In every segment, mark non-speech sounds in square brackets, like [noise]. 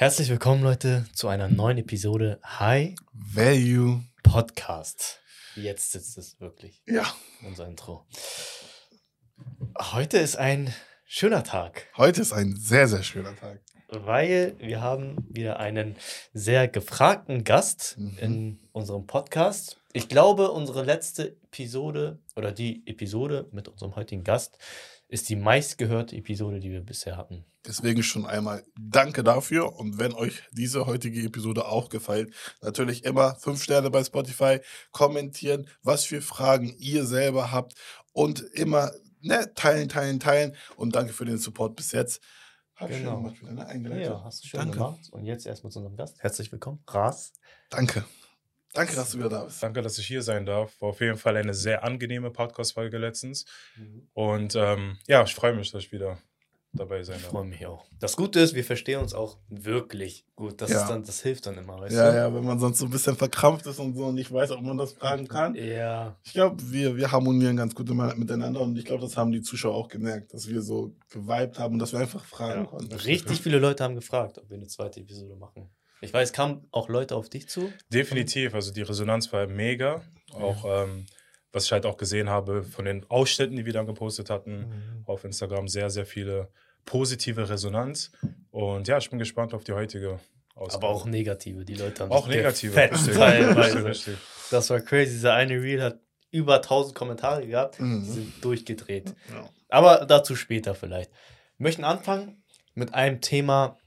Herzlich willkommen, Leute, zu einer neuen Episode High Value Podcast. Jetzt sitzt es wirklich. Ja. Unser Intro. Heute ist ein schöner Tag. Heute ist ein sehr, sehr schöner Tag. Weil wir haben wieder einen sehr gefragten Gast mhm. in unserem Podcast. Ich glaube, unsere letzte Episode oder die Episode mit unserem heutigen Gast ist die meistgehörte Episode, die wir bisher hatten. Deswegen schon einmal danke dafür. Und wenn euch diese heutige Episode auch gefällt, natürlich immer fünf Sterne bei Spotify, kommentieren, was für Fragen ihr selber habt und immer ne, teilen, teilen, teilen. Und danke für den Support bis jetzt. Hab genau. schön gemacht für deine Einleitung. Ja, hast du schön danke. gemacht. Und jetzt erstmal zu unserem Gast. Herzlich willkommen, Ras. Danke. Danke, dass du wieder da bist. Danke, dass ich hier sein darf. War auf jeden Fall eine sehr angenehme Podcast-Folge letztens. Mhm. Und ähm, ja, ich freue mich, dass ich wieder dabei sein darf. Ich freue mich auch. Das Gute ist, wir verstehen uns auch wirklich gut. Das, ja. ist dann, das hilft dann immer, weißt ja, du? Ja, wenn man sonst so ein bisschen verkrampft ist und so und nicht weiß, ob man das fragen kann. Ja. Ich glaube, wir, wir harmonieren ganz gut miteinander und ich glaube, das haben die Zuschauer auch gemerkt, dass wir so geweibt haben und dass wir einfach fragen ja. konnten. Richtig viele Leute haben gefragt, ob wir eine zweite Episode machen. Ich weiß, kamen auch Leute auf dich zu? Definitiv, also die Resonanz war mega. Auch ähm, was ich halt auch gesehen habe von den Ausschnitten, die wir dann gepostet hatten mhm. auf Instagram, sehr, sehr viele positive Resonanz. Und ja, ich bin gespannt auf die heutige Ausgabe. Aber auch negative, die Leute haben auch negative. [laughs] Teilweise. Das war crazy. Dieser eine Reel hat über 1000 Kommentare gehabt, mhm. sind durchgedreht. Ja. Aber dazu später vielleicht. Wir möchten anfangen mit einem Thema,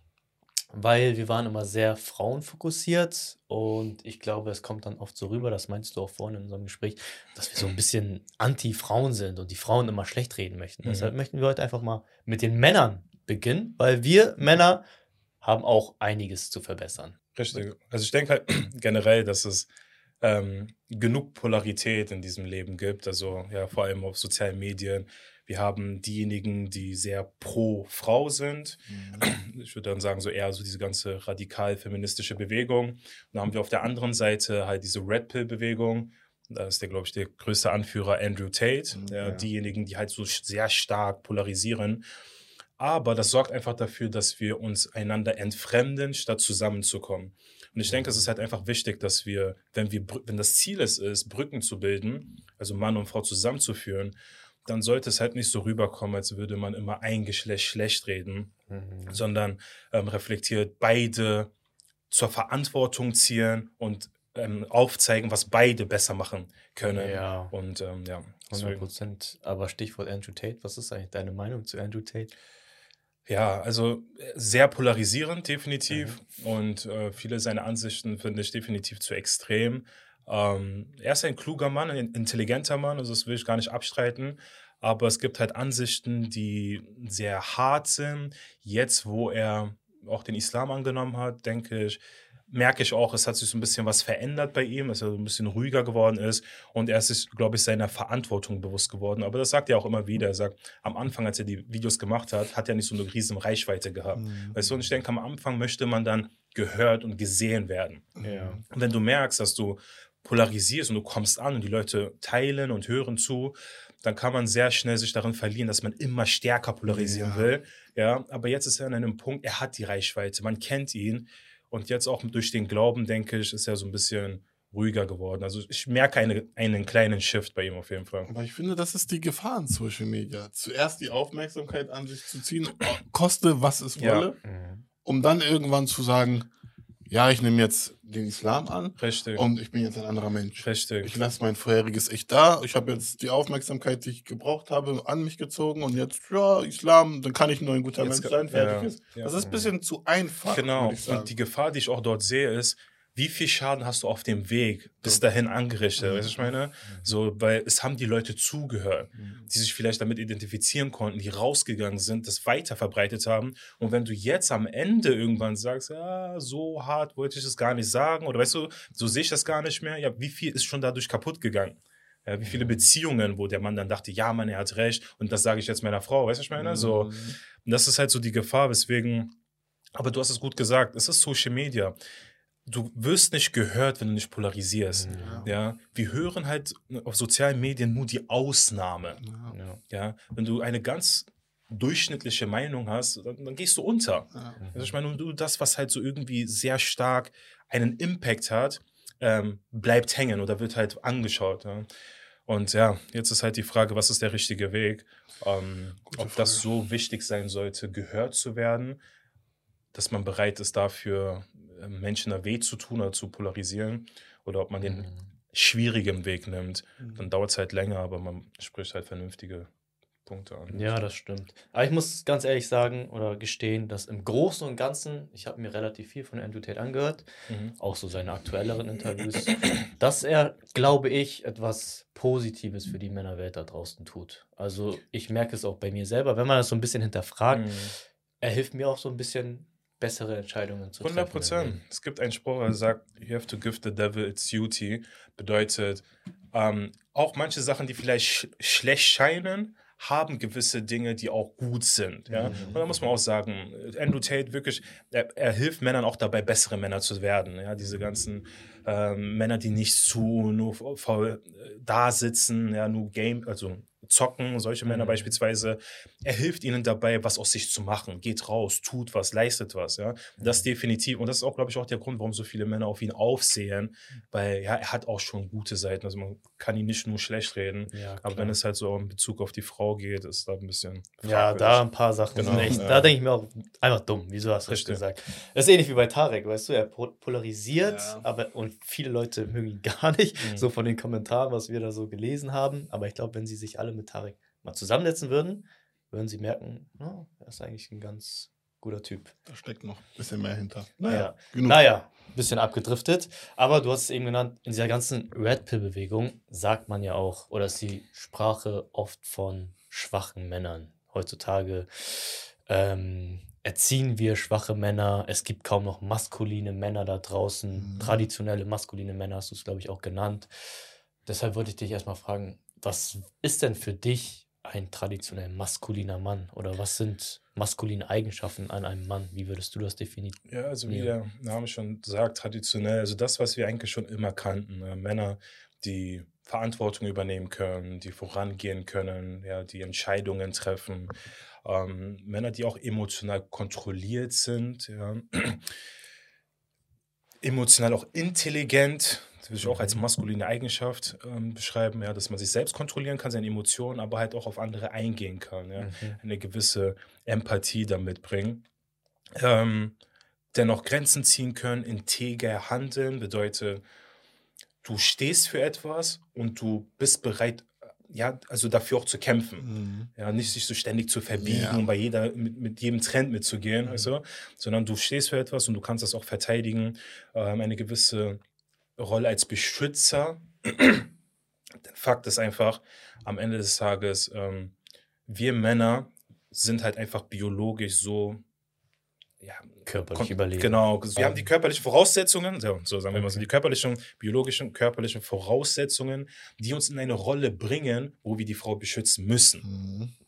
weil wir waren immer sehr frauenfokussiert und ich glaube, es kommt dann oft so rüber, das meinst du auch vorhin in unserem Gespräch, dass wir so ein bisschen anti-Frauen sind und die Frauen immer schlecht reden möchten. Mhm. Deshalb möchten wir heute einfach mal mit den Männern beginnen, weil wir Männer haben auch einiges zu verbessern. Richtig. Also ich denke halt [clears throat] generell, dass es ähm, genug Polarität in diesem Leben gibt, also ja vor allem auf sozialen Medien, wir haben diejenigen, die sehr pro Frau sind. Mhm. Ich würde dann sagen, so eher so diese ganze radikal-feministische Bewegung. Und dann haben wir auf der anderen Seite halt diese Red Pill-Bewegung. Da ist der, glaube ich, der größte Anführer Andrew Tate. Mhm, ja. Diejenigen, die halt so sehr stark polarisieren. Aber das sorgt einfach dafür, dass wir uns einander entfremden, statt zusammenzukommen. Und ich denke, es ist halt einfach wichtig, dass wir, wenn wir, wenn das Ziel es ist, Brücken zu bilden, also Mann und Frau zusammenzuführen, dann sollte es halt nicht so rüberkommen, als würde man immer ein Geschlecht schlecht reden, mhm. sondern ähm, reflektiert beide zur Verantwortung ziehen und ähm, aufzeigen, was beide besser machen können. Ja. Und ähm, ja. 100 Prozent. Aber Stichwort Andrew Tate, was ist eigentlich deine Meinung zu Andrew Tate? Ja, also äh, sehr polarisierend, definitiv. Mhm. Und äh, viele seiner Ansichten finde ich definitiv zu extrem. Ähm, er ist ein kluger Mann, ein intelligenter Mann, also das will ich gar nicht abstreiten. Aber es gibt halt Ansichten, die sehr hart sind. Jetzt, wo er auch den Islam angenommen hat, denke ich, merke ich auch, es hat sich so ein bisschen was verändert bei ihm, dass er so ein bisschen ruhiger geworden ist und er ist sich, glaube ich, seiner Verantwortung bewusst geworden. Aber das sagt er auch immer wieder. Er sagt, am Anfang, als er die Videos gemacht hat, hat er nicht so eine riesen Reichweite gehabt. Mhm. Weißt du, und ich denke, am Anfang möchte man dann gehört und gesehen werden. Ja. Und wenn du merkst, dass du polarisierst und du kommst an und die Leute teilen und hören zu, dann kann man sehr schnell sich darin verlieren, dass man immer stärker polarisieren ja. will. Ja, aber jetzt ist er an einem Punkt, er hat die Reichweite, man kennt ihn. Und jetzt auch durch den Glauben, denke ich, ist er so ein bisschen ruhiger geworden. Also ich merke eine, einen kleinen Shift bei ihm auf jeden Fall. Aber ich finde, das ist die Gefahr in Social Media. Zuerst die Aufmerksamkeit an sich zu ziehen, koste was es wolle, ja. Mhm. um dann irgendwann zu sagen, ja, ich nehme jetzt den Islam an. Richtig. Und ich bin jetzt ein anderer Mensch. Richtig. Ich lasse mein vorheriges Ich da. Ich habe jetzt die Aufmerksamkeit, die ich gebraucht habe, an mich gezogen und jetzt, ja, Islam, dann kann ich nur ein guter jetzt, Mensch sein, fertig ja, ist. Das ist ein bisschen zu einfach. Genau. Und die Gefahr, die ich auch dort sehe, ist, wie viel Schaden hast du auf dem Weg bis dahin angerichtet? Mhm. Weißt du, ich meine? Mhm. So, weil es haben die Leute zugehört, mhm. die sich vielleicht damit identifizieren konnten, die rausgegangen sind, das weiter verbreitet haben. Und wenn du jetzt am Ende irgendwann sagst, ja, so hart wollte ich es gar nicht sagen, oder weißt du, so sehe ich das gar nicht mehr, ja, wie viel ist schon dadurch kaputt gegangen? Ja, wie viele Beziehungen, wo der Mann dann dachte, ja, Mann, er hat recht, und das sage ich jetzt meiner Frau, weißt du, ich meine? So, und das ist halt so die Gefahr, weswegen, aber du hast es gut gesagt, es ist Social Media du wirst nicht gehört, wenn du nicht polarisierst. Ja. ja. Wir hören halt auf sozialen Medien nur die Ausnahme. Ja. ja. Wenn du eine ganz durchschnittliche Meinung hast, dann, dann gehst du unter. Ja. Also ich meine, du das, was halt so irgendwie sehr stark einen Impact hat, ähm, bleibt hängen oder wird halt angeschaut. Ja. Und ja, jetzt ist halt die Frage, was ist der richtige Weg? Ähm, ob Frage. das so wichtig sein sollte, gehört zu werden, dass man bereit ist, dafür äh, Menschen weh zu tun oder zu polarisieren, oder ob man den Mhm. schwierigen Weg nimmt. Mhm. Dann dauert es halt länger, aber man spricht halt vernünftige Punkte an. Ja, das stimmt. Aber ich muss ganz ehrlich sagen oder gestehen, dass im Großen und Ganzen, ich habe mir relativ viel von Andrew Tate angehört, Mhm. auch so seine aktuelleren Interviews, [clears throat] dass er, glaube ich, etwas Positives für die Männerwelt da draußen tut. Also ich merke es auch bei mir selber, wenn man das so ein bisschen hinterfragt, Mhm. er hilft mir auch so ein bisschen bessere Entscheidungen zu 100 treffen. im Prozent. Leben. Es gibt einen Spruch, der sagt, you have to give the devil its duty. Bedeutet, ähm, auch manche Sachen, die vielleicht sch schlecht scheinen, haben gewisse Dinge, die auch gut sind. Ja? Mhm. Und da muss man auch sagen, Andrew Tate wirklich, er, er hilft Männern auch dabei, bessere Männer zu werden. Ja? Diese ganzen ähm, Männer, die nichts tun, nur faul äh, da sitzen, ja, nur Game, also zocken, solche Männer Mhm. beispielsweise. Er hilft ihnen dabei, was aus sich zu machen. Geht raus, tut was, leistet was. Ja? Das definitiv. Und das ist auch, glaube ich, auch der Grund, warum so viele Männer auf ihn aufsehen, weil ja, er hat auch schon gute Seiten. Also man kann ihn nicht nur schlecht reden. Ja, Aber wenn es halt so in Bezug auf die Frau geht, ist da ein bisschen. Ja, fragwürdig. da ein paar Sachen Genau, sind echt. ja. Da denke ich mir auch einfach dumm. Wieso hast du das Richtig. gesagt? Das ist ähnlich wie bei Tarek, weißt du, er po- polarisiert, Ja. aber und viele Leute mögen ihn [laughs] gar nicht, Mhm. so von den Kommentaren, was wir da so gelesen haben. Aber ich glaube, wenn sie sich alle mit Tarek mal zusammensetzen würden, würden sie merken, oh, er ist eigentlich ein ganz guter Typ. Da steckt noch ein bisschen mehr hinter. Naja, genug. naja bisschen abgedriftet. Aber du hast es eben genannt, in dieser ganzen Red Pill-Bewegung sagt man ja auch, oder ist die Sprache oft von schwachen Männern. Heutzutage ähm, erziehen wir schwache Männer. Es gibt kaum noch maskuline Männer da draußen. Mhm. Traditionelle maskuline Männer hast du es, glaube ich, auch genannt. Deshalb wollte ich dich erstmal fragen, was ist denn für dich ein traditionell maskuliner Mann? Oder was sind maskuline Eigenschaften an einem Mann? Wie würdest du das definieren? Ja, also wie der Name schon sagt, traditionell, also das, was wir eigentlich schon immer kannten. Äh, Männer, die Verantwortung übernehmen können, die vorangehen können, ja, die Entscheidungen treffen. Ähm, Männer, die auch emotional kontrolliert sind, ja. emotional auch intelligent, das würde ich auch als maskuline Eigenschaft ähm, beschreiben, ja, dass man sich selbst kontrollieren kann, seine Emotionen, aber halt auch auf andere eingehen kann, ja Mhm. eine gewisse Empathie damit bringen. Ähm, dennoch Grenzen ziehen können, integer handeln, bedeutet, du stehst für etwas und du bist bereit, ja, also dafür auch zu kämpfen. Mhm. Ja, nicht sich so ständig zu verbiegen Ja. und bei jeder, mit, mit jedem Trend mitzugehen, weißt du? sondern du stehst für etwas und du kannst das auch verteidigen, ähm, eine gewisse Rolle als Beschützer. Der Fakt ist einfach, am Ende des Tages, ähm, wir Männer sind halt einfach biologisch so, ja, Körperlich überlegen. Genau, wir haben die körperlichen Voraussetzungen, so, so sagen wir mal so, Okay. die körperlichen, biologischen, körperlichen Voraussetzungen, die uns in eine Rolle bringen, wo wir die Frau beschützen müssen.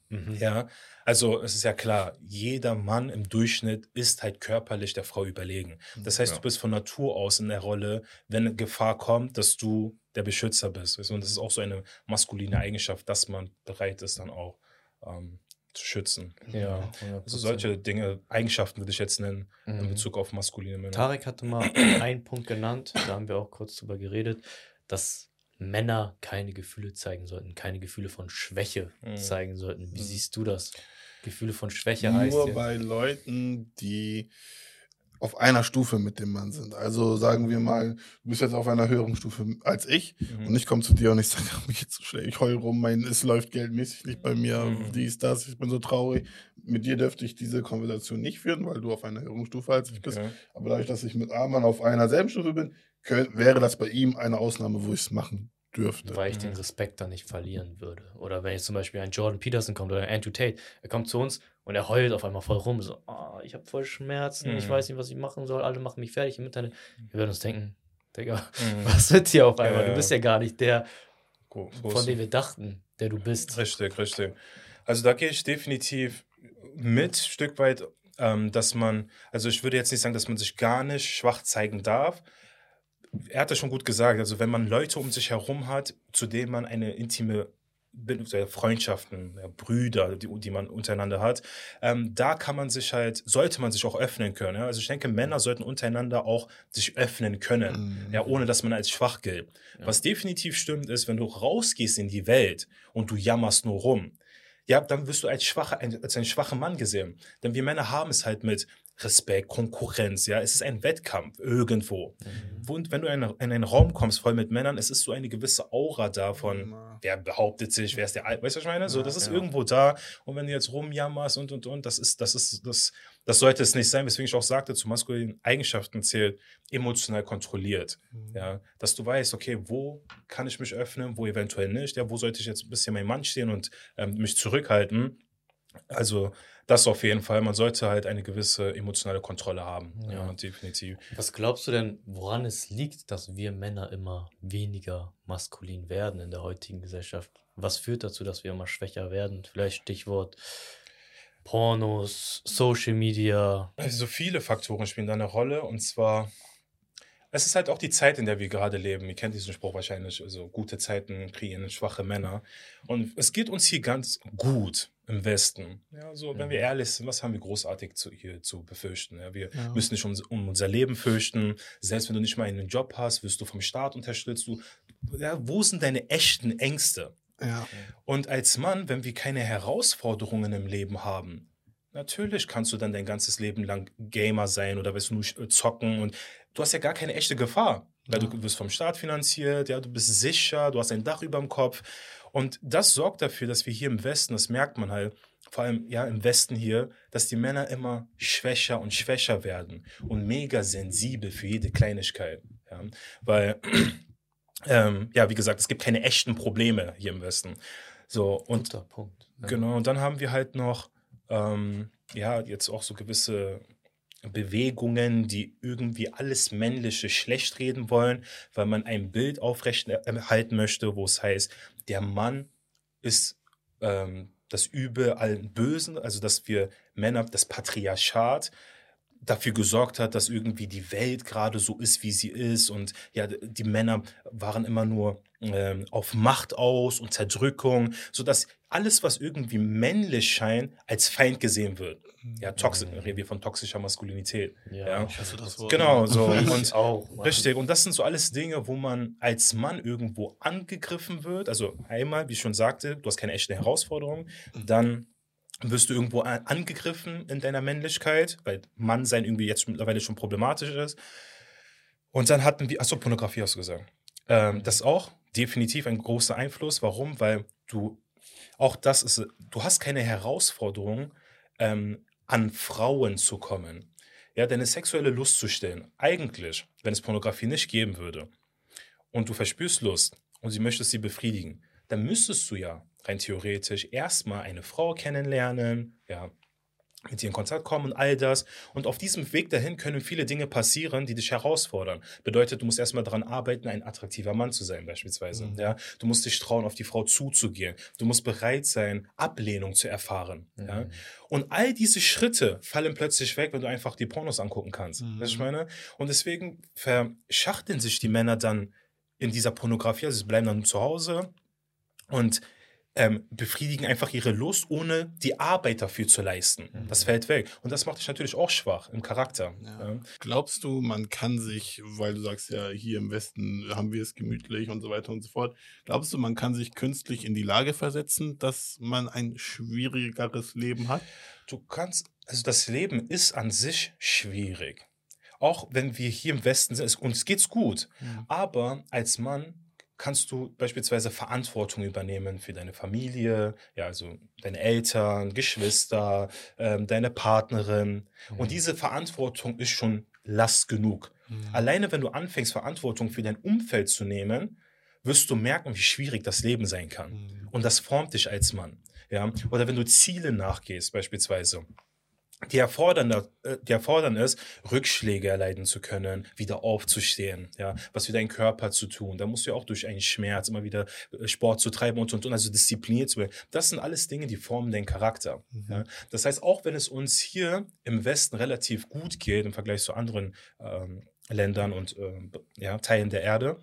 Mhm. Mhm. Ja, also es ist ja klar, jeder Mann im Durchschnitt ist halt körperlich der Frau überlegen. Das heißt, Ja. du bist von Natur aus in der Rolle, wenn Gefahr kommt, dass du der Beschützer bist. Und das ist auch so eine maskuline Eigenschaft, dass man bereit ist, dann auch ähm, zu schützen. Ja, Also solche Dinge, Eigenschaften würde ich jetzt nennen, in Mhm. Bezug auf maskuline Männer. Tarek hatte mal einen Punkt genannt, da haben wir auch kurz drüber geredet, dass Männer keine Gefühle zeigen sollten, keine Gefühle von Schwäche Mhm. zeigen sollten. Wie Mhm. siehst du das? Gefühle von Schwäche heißt Nur bei Leuten, die auf einer Stufe mit dem Mann sind. Also sagen wir mal, du bist jetzt auf einer höheren Stufe als ich Mhm. und ich komme zu dir und ich sage, [laughs] mir geht's so schlecht, ich heul rum, mein, es läuft geldmäßig nicht bei mir, Mhm. dies, das, ich bin so traurig. Mit dir dürfte ich diese Konversation nicht führen, weil du auf einer höheren Stufe als ich bist. Okay. Aber dadurch, dass ich mit Arman auf einer selben Stufe bin, könnt, wäre das bei ihm eine Ausnahme, wo ich es machen dürfte. weil ich den Mhm. Respekt dann nicht verlieren würde. Oder wenn jetzt zum Beispiel ein Jordan Peterson kommt oder ein Andrew Tate, er kommt zu uns und er heult auf einmal voll rum, so, ah, ich habe voll Schmerzen, ich Mhm. weiß nicht, was ich machen soll, alle machen mich fertig im Internet. Wir würden uns denken, Digga, Mhm. was wird hier auf einmal? Ja, Du bist ja gar nicht der, Go- von groß. dem wir dachten, der du bist. Richtig, richtig. Also da gehe ich definitiv mit, Stück weit, ähm, dass man, also ich würde jetzt nicht sagen, dass man sich gar nicht schwach zeigen darf. Er hat das schon gut gesagt, also wenn man Leute um sich herum hat, zu denen man eine intime Freundschaften, Brüder, die, die man untereinander hat, ähm, da kann man sich halt, sollte man sich auch öffnen können. Ja? Also ich denke, Männer sollten untereinander auch sich öffnen können, mhm. ja, ohne dass man als schwach gilt. Ja. Was definitiv stimmt, ist, wenn du rausgehst in die Welt und du jammerst nur rum, ja, dann wirst du als, schwache, als ein schwacher Mann gesehen. Denn wir Männer haben es halt mit Respekt, Konkurrenz, ja, es ist ein Wettkampf irgendwo. Mhm. Und wenn du in, in, einen Raum kommst voll mit Männern, es ist so eine gewisse Aura davon, mhm. wer behauptet sich, wer ist der, weißt du, was ich meine? So, das ist ja. irgendwo da. Und wenn du jetzt rumjammerst und, und, und, das ist, das ist, das, das sollte es nicht sein, weswegen ich auch sagte, zu maskulinen Eigenschaften zählt emotional kontrolliert. Mhm. Ja, dass du weißt, okay, wo kann ich mich öffnen, wo eventuell nicht, ja, wo sollte ich jetzt ein bisschen mein Mann stehen und ähm, mich zurückhalten. Also, das auf jeden Fall. Man sollte halt eine gewisse emotionale Kontrolle haben. Ja, ja definitiv. Was glaubst du denn, woran es liegt, dass wir Männer immer weniger maskulin werden in der heutigen Gesellschaft? Was führt dazu, dass wir immer schwächer werden? Vielleicht Stichwort Pornos, Social Media. Also viele Faktoren spielen da eine Rolle und zwar es ist halt auch die Zeit, in der wir gerade leben. Ihr kennt diesen Spruch wahrscheinlich. Also gute Zeiten kreieren schwache Männer. Und es geht uns hier ganz gut im Westen. Ja, so, wenn wir mhm. ehrlich sind, was haben wir großartig zu, hier zu befürchten? Ja, wir ja. müssen nicht um, um, unser Leben fürchten. Selbst wenn du nicht mal einen Job hast, wirst du vom Staat unterstützt. Du, ja, wo sind deine echten Ängste? Ja. Und als Mann, wenn wir keine Herausforderungen im Leben haben, natürlich kannst du dann dein ganzes Leben lang Gamer sein oder weißt du nur zocken und du hast ja gar keine echte Gefahr. Weil ja. du wirst vom Staat finanziert, ja, du bist sicher, du hast ein Dach über dem Kopf. Und das sorgt dafür, dass wir hier im Westen, das merkt man halt, vor allem ja im Westen hier, dass die Männer immer schwächer und schwächer werden und mega sensibel für jede Kleinigkeit. Ja? Weil, [clears throat] ähm, ja, wie gesagt, es gibt keine echten Probleme hier im Westen. So, und Guter Punkt. Ja. Genau, und dann haben wir halt noch, ähm, ja, jetzt auch so gewisse Bewegungen, die irgendwie alles Männliche schlecht reden wollen, weil man ein Bild aufrechterhalten möchte, wo es heißt, der Mann ist ähm, das Übel allen Bösen, also dass wir Männer, das Patriarchat, dafür gesorgt hat, dass irgendwie die Welt gerade so ist, wie sie ist. Und ja, die Männer waren immer nur ähm, auf Macht aus, und Zerdrückung, sodass alles, was irgendwie männlich scheint, als Feind gesehen wird. Ja, toxisch, mhm. reden wir von toxischer Maskulinität. Ja, ja. Ich hasse das Wort. Genau, so. [laughs] und auch, richtig. Und das sind so alles Dinge, wo man als Mann irgendwo angegriffen wird. Also einmal, wie ich schon sagte, du hast keine echte Herausforderung. Mhm. Dann wirst du irgendwo angegriffen in deiner Männlichkeit, weil Mannsein irgendwie jetzt mittlerweile schon problematisch ist. Und dann hatten wir, achso, Pornografie hast du gesagt. Ähm, das auch definitiv ein großer Einfluss. Warum? Weil du, auch das ist, du hast keine Herausforderung, ähm, an Frauen zu kommen. Ja, deine sexuelle Lust zu stillen. Eigentlich, wenn es Pornografie nicht geben würde und du verspürst Lust und sie möchtest sie befriedigen, dann müsstest du ja rein theoretisch erstmal eine Frau kennenlernen, ja, mit ihr in Kontakt kommen und all das. Und auf diesem Weg dahin können viele Dinge passieren, die dich herausfordern. Bedeutet, du musst erstmal daran arbeiten, ein attraktiver Mann zu sein, beispielsweise. Mhm. Ja, du musst dich trauen, auf die Frau zuzugehen. Du musst bereit sein, Ablehnung zu erfahren. Mhm. Ja, und all diese Schritte fallen plötzlich weg, wenn du einfach die Pornos angucken kannst. Mhm. Weißt du, ich meine? Und deswegen verschachteln sich die Männer dann in dieser Pornografie. Also sie bleiben dann zu Hause und ähm, befriedigen einfach ihre Lust, ohne die Arbeit dafür zu leisten. Mhm. Das fällt weg. Und das macht dich natürlich auch schwach im Charakter. Ja. Ja. Glaubst du, man kann sich, weil du sagst ja, hier im Westen haben wir es gemütlich und so weiter und so fort, glaubst du, man kann sich künstlich in die Lage versetzen, dass man ein schwierigeres Leben hat? Du kannst, also das Leben ist an sich schwierig. Auch wenn wir hier im Westen sind, uns geht's gut. Mhm. Aber als Mann kannst du beispielsweise Verantwortung übernehmen für deine Familie, ja, also deine Eltern, Geschwister, ähm, deine Partnerin. Mhm. Und diese Verantwortung ist schon Last genug. Mhm. Alleine wenn du anfängst, Verantwortung für dein Umfeld zu nehmen, wirst du merken, wie schwierig das Leben sein kann. Mhm. Und das formt dich als Mann. Ja? Oder wenn du Ziele nachgehst, beispielsweise die erfordern, äh, die erfordern es, Rückschläge erleiden zu können, wieder aufzustehen, ja, was für deinen Körper zu tun. Da musst du ja auch durch einen Schmerz immer wieder äh, Sport zu treiben und, und, und, also diszipliniert zu werden. Das sind alles Dinge, die formen deinen Charakter. Mhm. Ja. Das heißt, auch wenn es uns hier im Westen relativ gut geht im Vergleich zu anderen ähm, Ländern und ähm, ja, Teilen der Erde,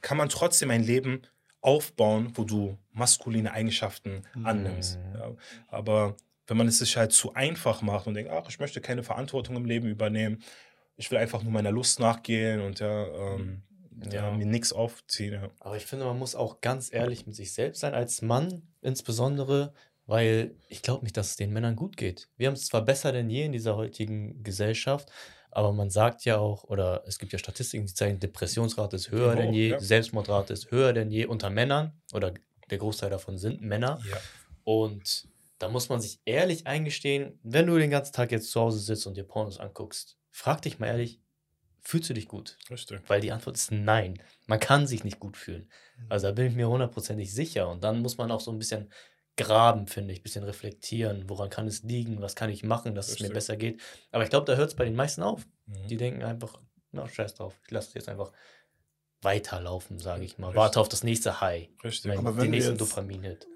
kann man trotzdem ein Leben aufbauen, wo du maskuline Eigenschaften mhm. annimmst. Ja. Aber wenn man es sich halt zu einfach macht und denkt, ach, ich möchte keine Verantwortung im Leben übernehmen, ich will einfach nur meiner Lust nachgehen und ja, ähm, ja. mir nichts aufziehen. Ja. Aber ich finde, man muss auch ganz ehrlich mit sich selbst sein, als Mann insbesondere, weil ich glaube nicht, dass es den Männern gut geht. Wir haben es zwar besser denn je in dieser heutigen Gesellschaft, aber man sagt ja auch, oder es gibt ja Statistiken, die zeigen, Depressionsrate ist höher genau, denn je, ja. Selbstmordrate ist höher denn je unter Männern, oder der Großteil davon sind Männer. Ja. Und da muss man sich ehrlich eingestehen, wenn du den ganzen Tag jetzt zu Hause sitzt und dir Pornos anguckst, frag dich mal ehrlich, fühlst du dich gut? Richtig. Weil die Antwort ist nein. Man kann sich nicht gut fühlen. Mhm. Also da bin ich mir hundertprozentig sicher. Und dann muss man auch so ein bisschen graben, finde ich, ein bisschen reflektieren. Woran kann es liegen? Was kann ich machen, dass Richtig. es mir besser geht? Aber ich glaube, da hört es bei den meisten auf. Mhm. Die denken einfach, na, scheiß drauf. Ich lasse es jetzt einfach weiterlaufen, sage ich mal. Richtig. Warte auf das nächste High. Richtig. Mein, Aber wenn den nächsten Dopamin-Hit.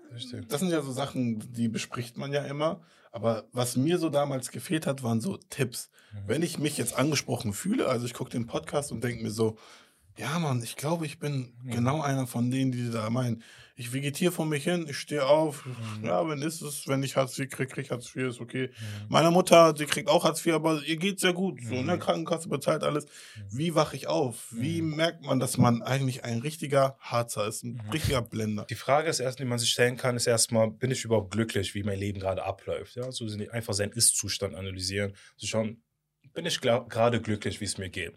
Das sind ja so Sachen, die bespricht man ja immer. Aber was mir so damals gefehlt hat, waren so Tipps. Mhm. Wenn ich mich jetzt angesprochen fühle, also ich gucke den Podcast und denke mir so, ja, Mann, ich glaube, ich bin mhm. genau einer von denen, die da meinen. Ich vegetiere vor mich hin, ich stehe auf. Mhm. Ja, wenn ist es, wenn ich Hartz IV kriege, kriege ich Hartz IV, ist okay. Mhm. Meine Mutter, sie kriegt auch Hartz IV, aber ihr geht sehr gut. So, ne, mhm. Krankenkasse bezahlt alles. Mhm. Wie wache ich auf? Wie mhm. merkt man, dass man eigentlich ein richtiger Harzer ist, ein richtiger Blender? Die Frage ist erst, die man sich stellen kann, ist erstmal, bin ich überhaupt glücklich, wie mein Leben gerade abläuft? Ja, so einfach seinen Ist-Zustand analysieren, zu schauen, bin ich gerade glücklich, wie es mir geht.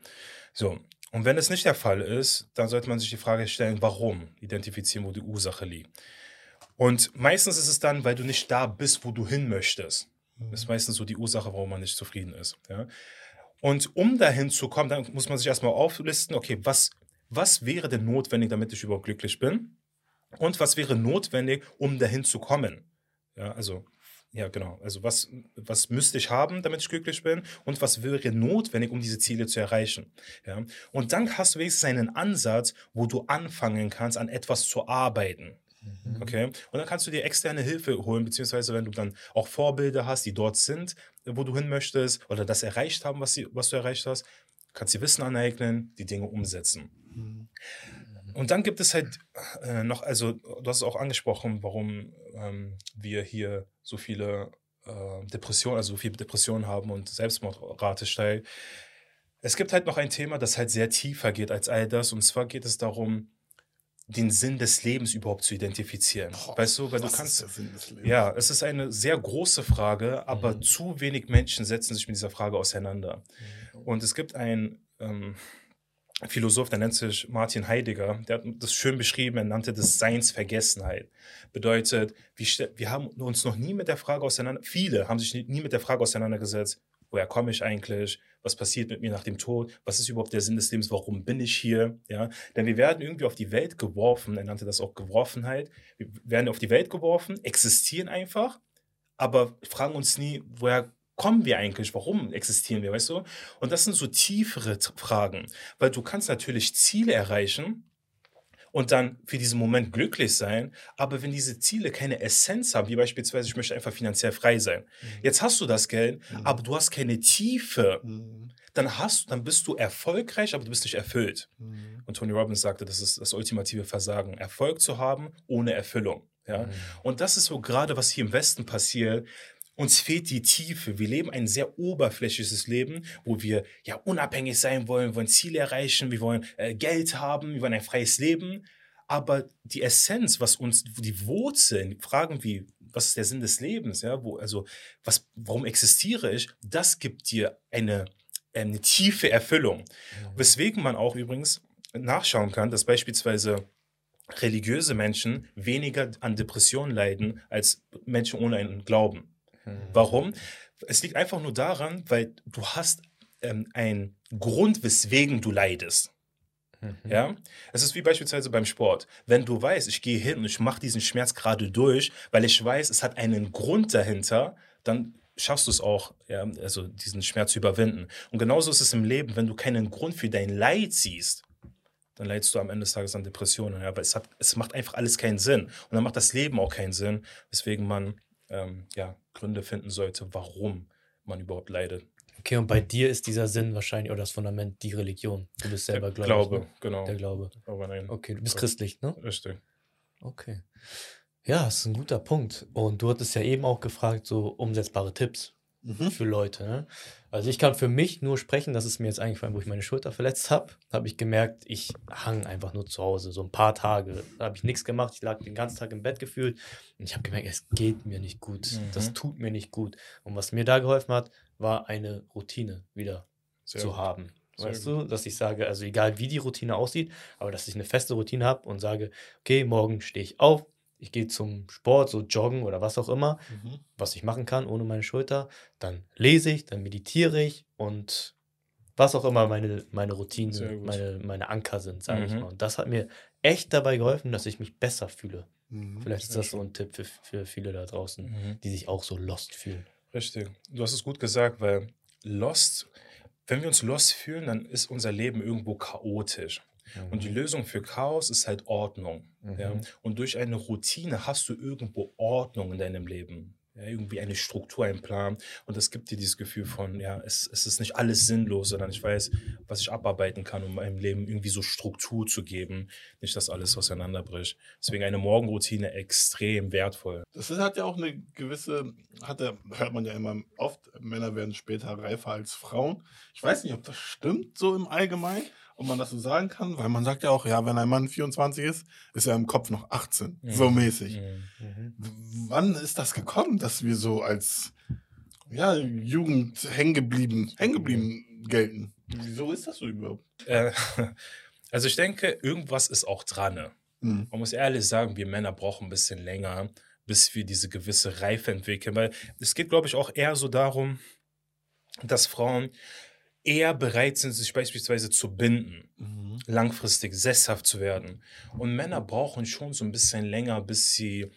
So, und wenn es nicht der Fall ist, dann sollte man sich die Frage stellen, warum? Identifizieren, wo die Ursache liegt. Und meistens ist es dann, weil du nicht da bist, wo du hin möchtest. Das ist meistens so die Ursache, warum man nicht zufrieden ist. Ja? Und um dahin zu kommen, dann muss man sich erstmal auflisten, okay, was, was wäre denn notwendig, damit ich überhaupt glücklich bin? Und was wäre notwendig, um dahin zu kommen? Ja, also ja, genau. Also was, was müsste ich haben, damit ich glücklich bin und was wäre notwendig, um diese Ziele zu erreichen. Ja? Und dann hast du wenigstens einen Ansatz, wo du anfangen kannst, an etwas zu arbeiten. Mhm. Okay? Und dann kannst du dir externe Hilfe holen, beziehungsweise wenn du dann auch Vorbilder hast, die dort sind, wo du hin möchtest oder das erreicht haben, was, sie, was du erreicht hast, kannst dir Wissen aneignen, die Dinge umsetzen. Mhm. Und dann gibt es halt äh, noch, also du hast es auch angesprochen, warum ähm, wir hier so viele äh, Depressionen, also so viele Depressionen haben und Selbstmordrate steigt. Es gibt halt noch ein Thema, das halt sehr tiefer geht als all das. Und zwar geht es darum, den Sinn des Lebens überhaupt zu identifizieren. Boah, weißt du, weil du kannst. Ja, es ist eine sehr große Frage, aber mhm. zu wenig Menschen setzen sich mit dieser Frage auseinander. Mhm. Und es gibt ein ähm, Philosoph, der nennt sich Martin Heidegger, der hat das schön beschrieben, er nannte das Seinsvergessenheit. Bedeutet, wir, wir haben uns noch nie mit der Frage auseinander, viele haben sich nie mit der Frage auseinandergesetzt, woher komme ich eigentlich, was passiert mit mir nach dem Tod, was ist überhaupt der Sinn des Lebens, warum bin ich hier, ja, denn wir werden irgendwie auf die Welt geworfen, er nannte das auch Geworfenheit, wir werden auf die Welt geworfen, existieren einfach, aber fragen uns nie, woher kommen wir eigentlich? Warum existieren wir, weißt du? Und das sind so tiefere Fragen, weil du kannst natürlich Ziele erreichen und dann für diesen Moment glücklich sein, aber wenn diese Ziele keine Essenz haben, wie beispielsweise ich möchte einfach finanziell frei sein. Mhm. Jetzt hast du das Geld, mhm. aber du hast keine Tiefe. Mhm. Dann hast dann bist du erfolgreich, aber du bist nicht erfüllt. Und Tony Robbins sagte, das ist das ultimative Versagen, Erfolg zu haben ohne Erfüllung. Ja? Und das ist so gerade, was hier im Westen passiert. Uns fehlt die Tiefe. Wir leben ein sehr oberflächliches Leben, wo wir ja unabhängig sein wollen, wir wollen Ziele erreichen, wir wollen äh, Geld haben, wir wollen ein freies Leben. Aber die Essenz, was uns, die Wurzeln, Fragen wie, was ist der Sinn des Lebens, ja, wo, also, was, warum existiere ich, das gibt dir eine, eine tiefe Erfüllung. Ja. Weswegen man auch übrigens nachschauen kann, dass beispielsweise religiöse Menschen weniger an Depressionen leiden als Menschen ohne einen Glauben. Mhm. Warum? Es liegt einfach nur daran, weil du hast ähm, einen Grund, weswegen du leidest. Mhm. Ja, es ist wie beispielsweise beim Sport. Wenn du weißt, ich gehe hin und ich mache diesen Schmerz gerade durch, weil ich weiß, es hat einen Grund dahinter, dann schaffst du es auch, ja, also diesen Schmerz zu überwinden. Und genauso ist es im Leben, wenn du keinen Grund für dein Leid siehst, dann leidest du am Ende des Tages an Depressionen. Ja, weil es, hat, es macht einfach alles keinen Sinn. Und dann macht das Leben auch keinen Sinn, weswegen man ähm, ja, Gründe finden sollte, warum man überhaupt leidet. Okay, und bei dir ist dieser Sinn wahrscheinlich oder das Fundament die Religion. Du bist selber gläubig. Glaube, ne? genau. Der Glaube. Aber nein. Okay, du bist christlich, ne? Richtig. Okay. Ja, das ist ein guter Punkt. Und du hattest ja eben auch gefragt, so umsetzbare Tipps Mhm. für Leute. Ne? Also ich kann für mich nur sprechen, das ist mir jetzt eingefallen, wo ich meine Schulter verletzt habe. Habe ich gemerkt, ich hang einfach nur zu Hause, so ein paar Tage. Da habe ich nichts gemacht, ich lag den ganzen Tag im Bett gefühlt und ich habe gemerkt, es geht mir nicht gut. Das Mhm. tut mir nicht gut. Und was mir da geholfen hat, war eine Routine wieder Sehr zu gut. haben. Weißt du, dass ich sage, also egal wie die Routine aussieht, aber dass ich eine feste Routine habe und sage, okay, morgen stehe ich auf, ich gehe zum Sport, so joggen oder was auch immer, Mhm. was ich machen kann ohne meine Schulter, dann lese ich, dann meditiere ich und was auch immer meine, meine Routinen, meine, meine Anker sind, sage ich Mhm. mal. Und das hat mir echt dabei geholfen, dass ich mich besser fühle. Mhm. Vielleicht ist das so ein Tipp für, für viele da draußen, Mhm. die sich auch so lost fühlen. Richtig. Du hast es gut gesagt, weil Lost, wenn wir uns Lost fühlen, dann ist unser Leben irgendwo chaotisch. Und die Lösung für Chaos ist halt Ordnung. Ja? Mhm. Und durch eine Routine hast du irgendwo Ordnung in deinem Leben. Ja, irgendwie eine Struktur, einen Plan. Und das gibt dir dieses Gefühl von, ja, es, es ist nicht alles sinnlos, sondern ich weiß, was ich abarbeiten kann, um meinem Leben irgendwie so Struktur zu geben. Nicht, dass alles auseinanderbricht. Deswegen eine Morgenroutine extrem wertvoll. Das ist, hat ja auch eine gewisse, hat er, hört man ja immer oft, Männer werden später reifer als Frauen. Ich weiß nicht, ob das stimmt so im Allgemeinen, ob man das so sagen kann, weil man sagt ja auch, ja, wenn ein Mann 24 ist, ist er im Kopf noch 18, so Mhm. mäßig. Mhm. Mhm. Wann ist das gekommen, dass wir so als ja, Jugend hängen geblieben, hängen geblieben gelten? Wieso ist das so überhaupt? Äh, [laughs] also ich denke, irgendwas ist auch dran. ne? Hm. Man muss ehrlich sagen, wir Männer brauchen ein bisschen länger, bis wir diese gewisse Reife entwickeln, weil es geht, glaube ich, auch eher so darum, dass Frauen eher bereit sind, sich beispielsweise zu binden, Mhm. langfristig sesshaft zu werden. Und Männer brauchen schon so ein bisschen länger, bis sie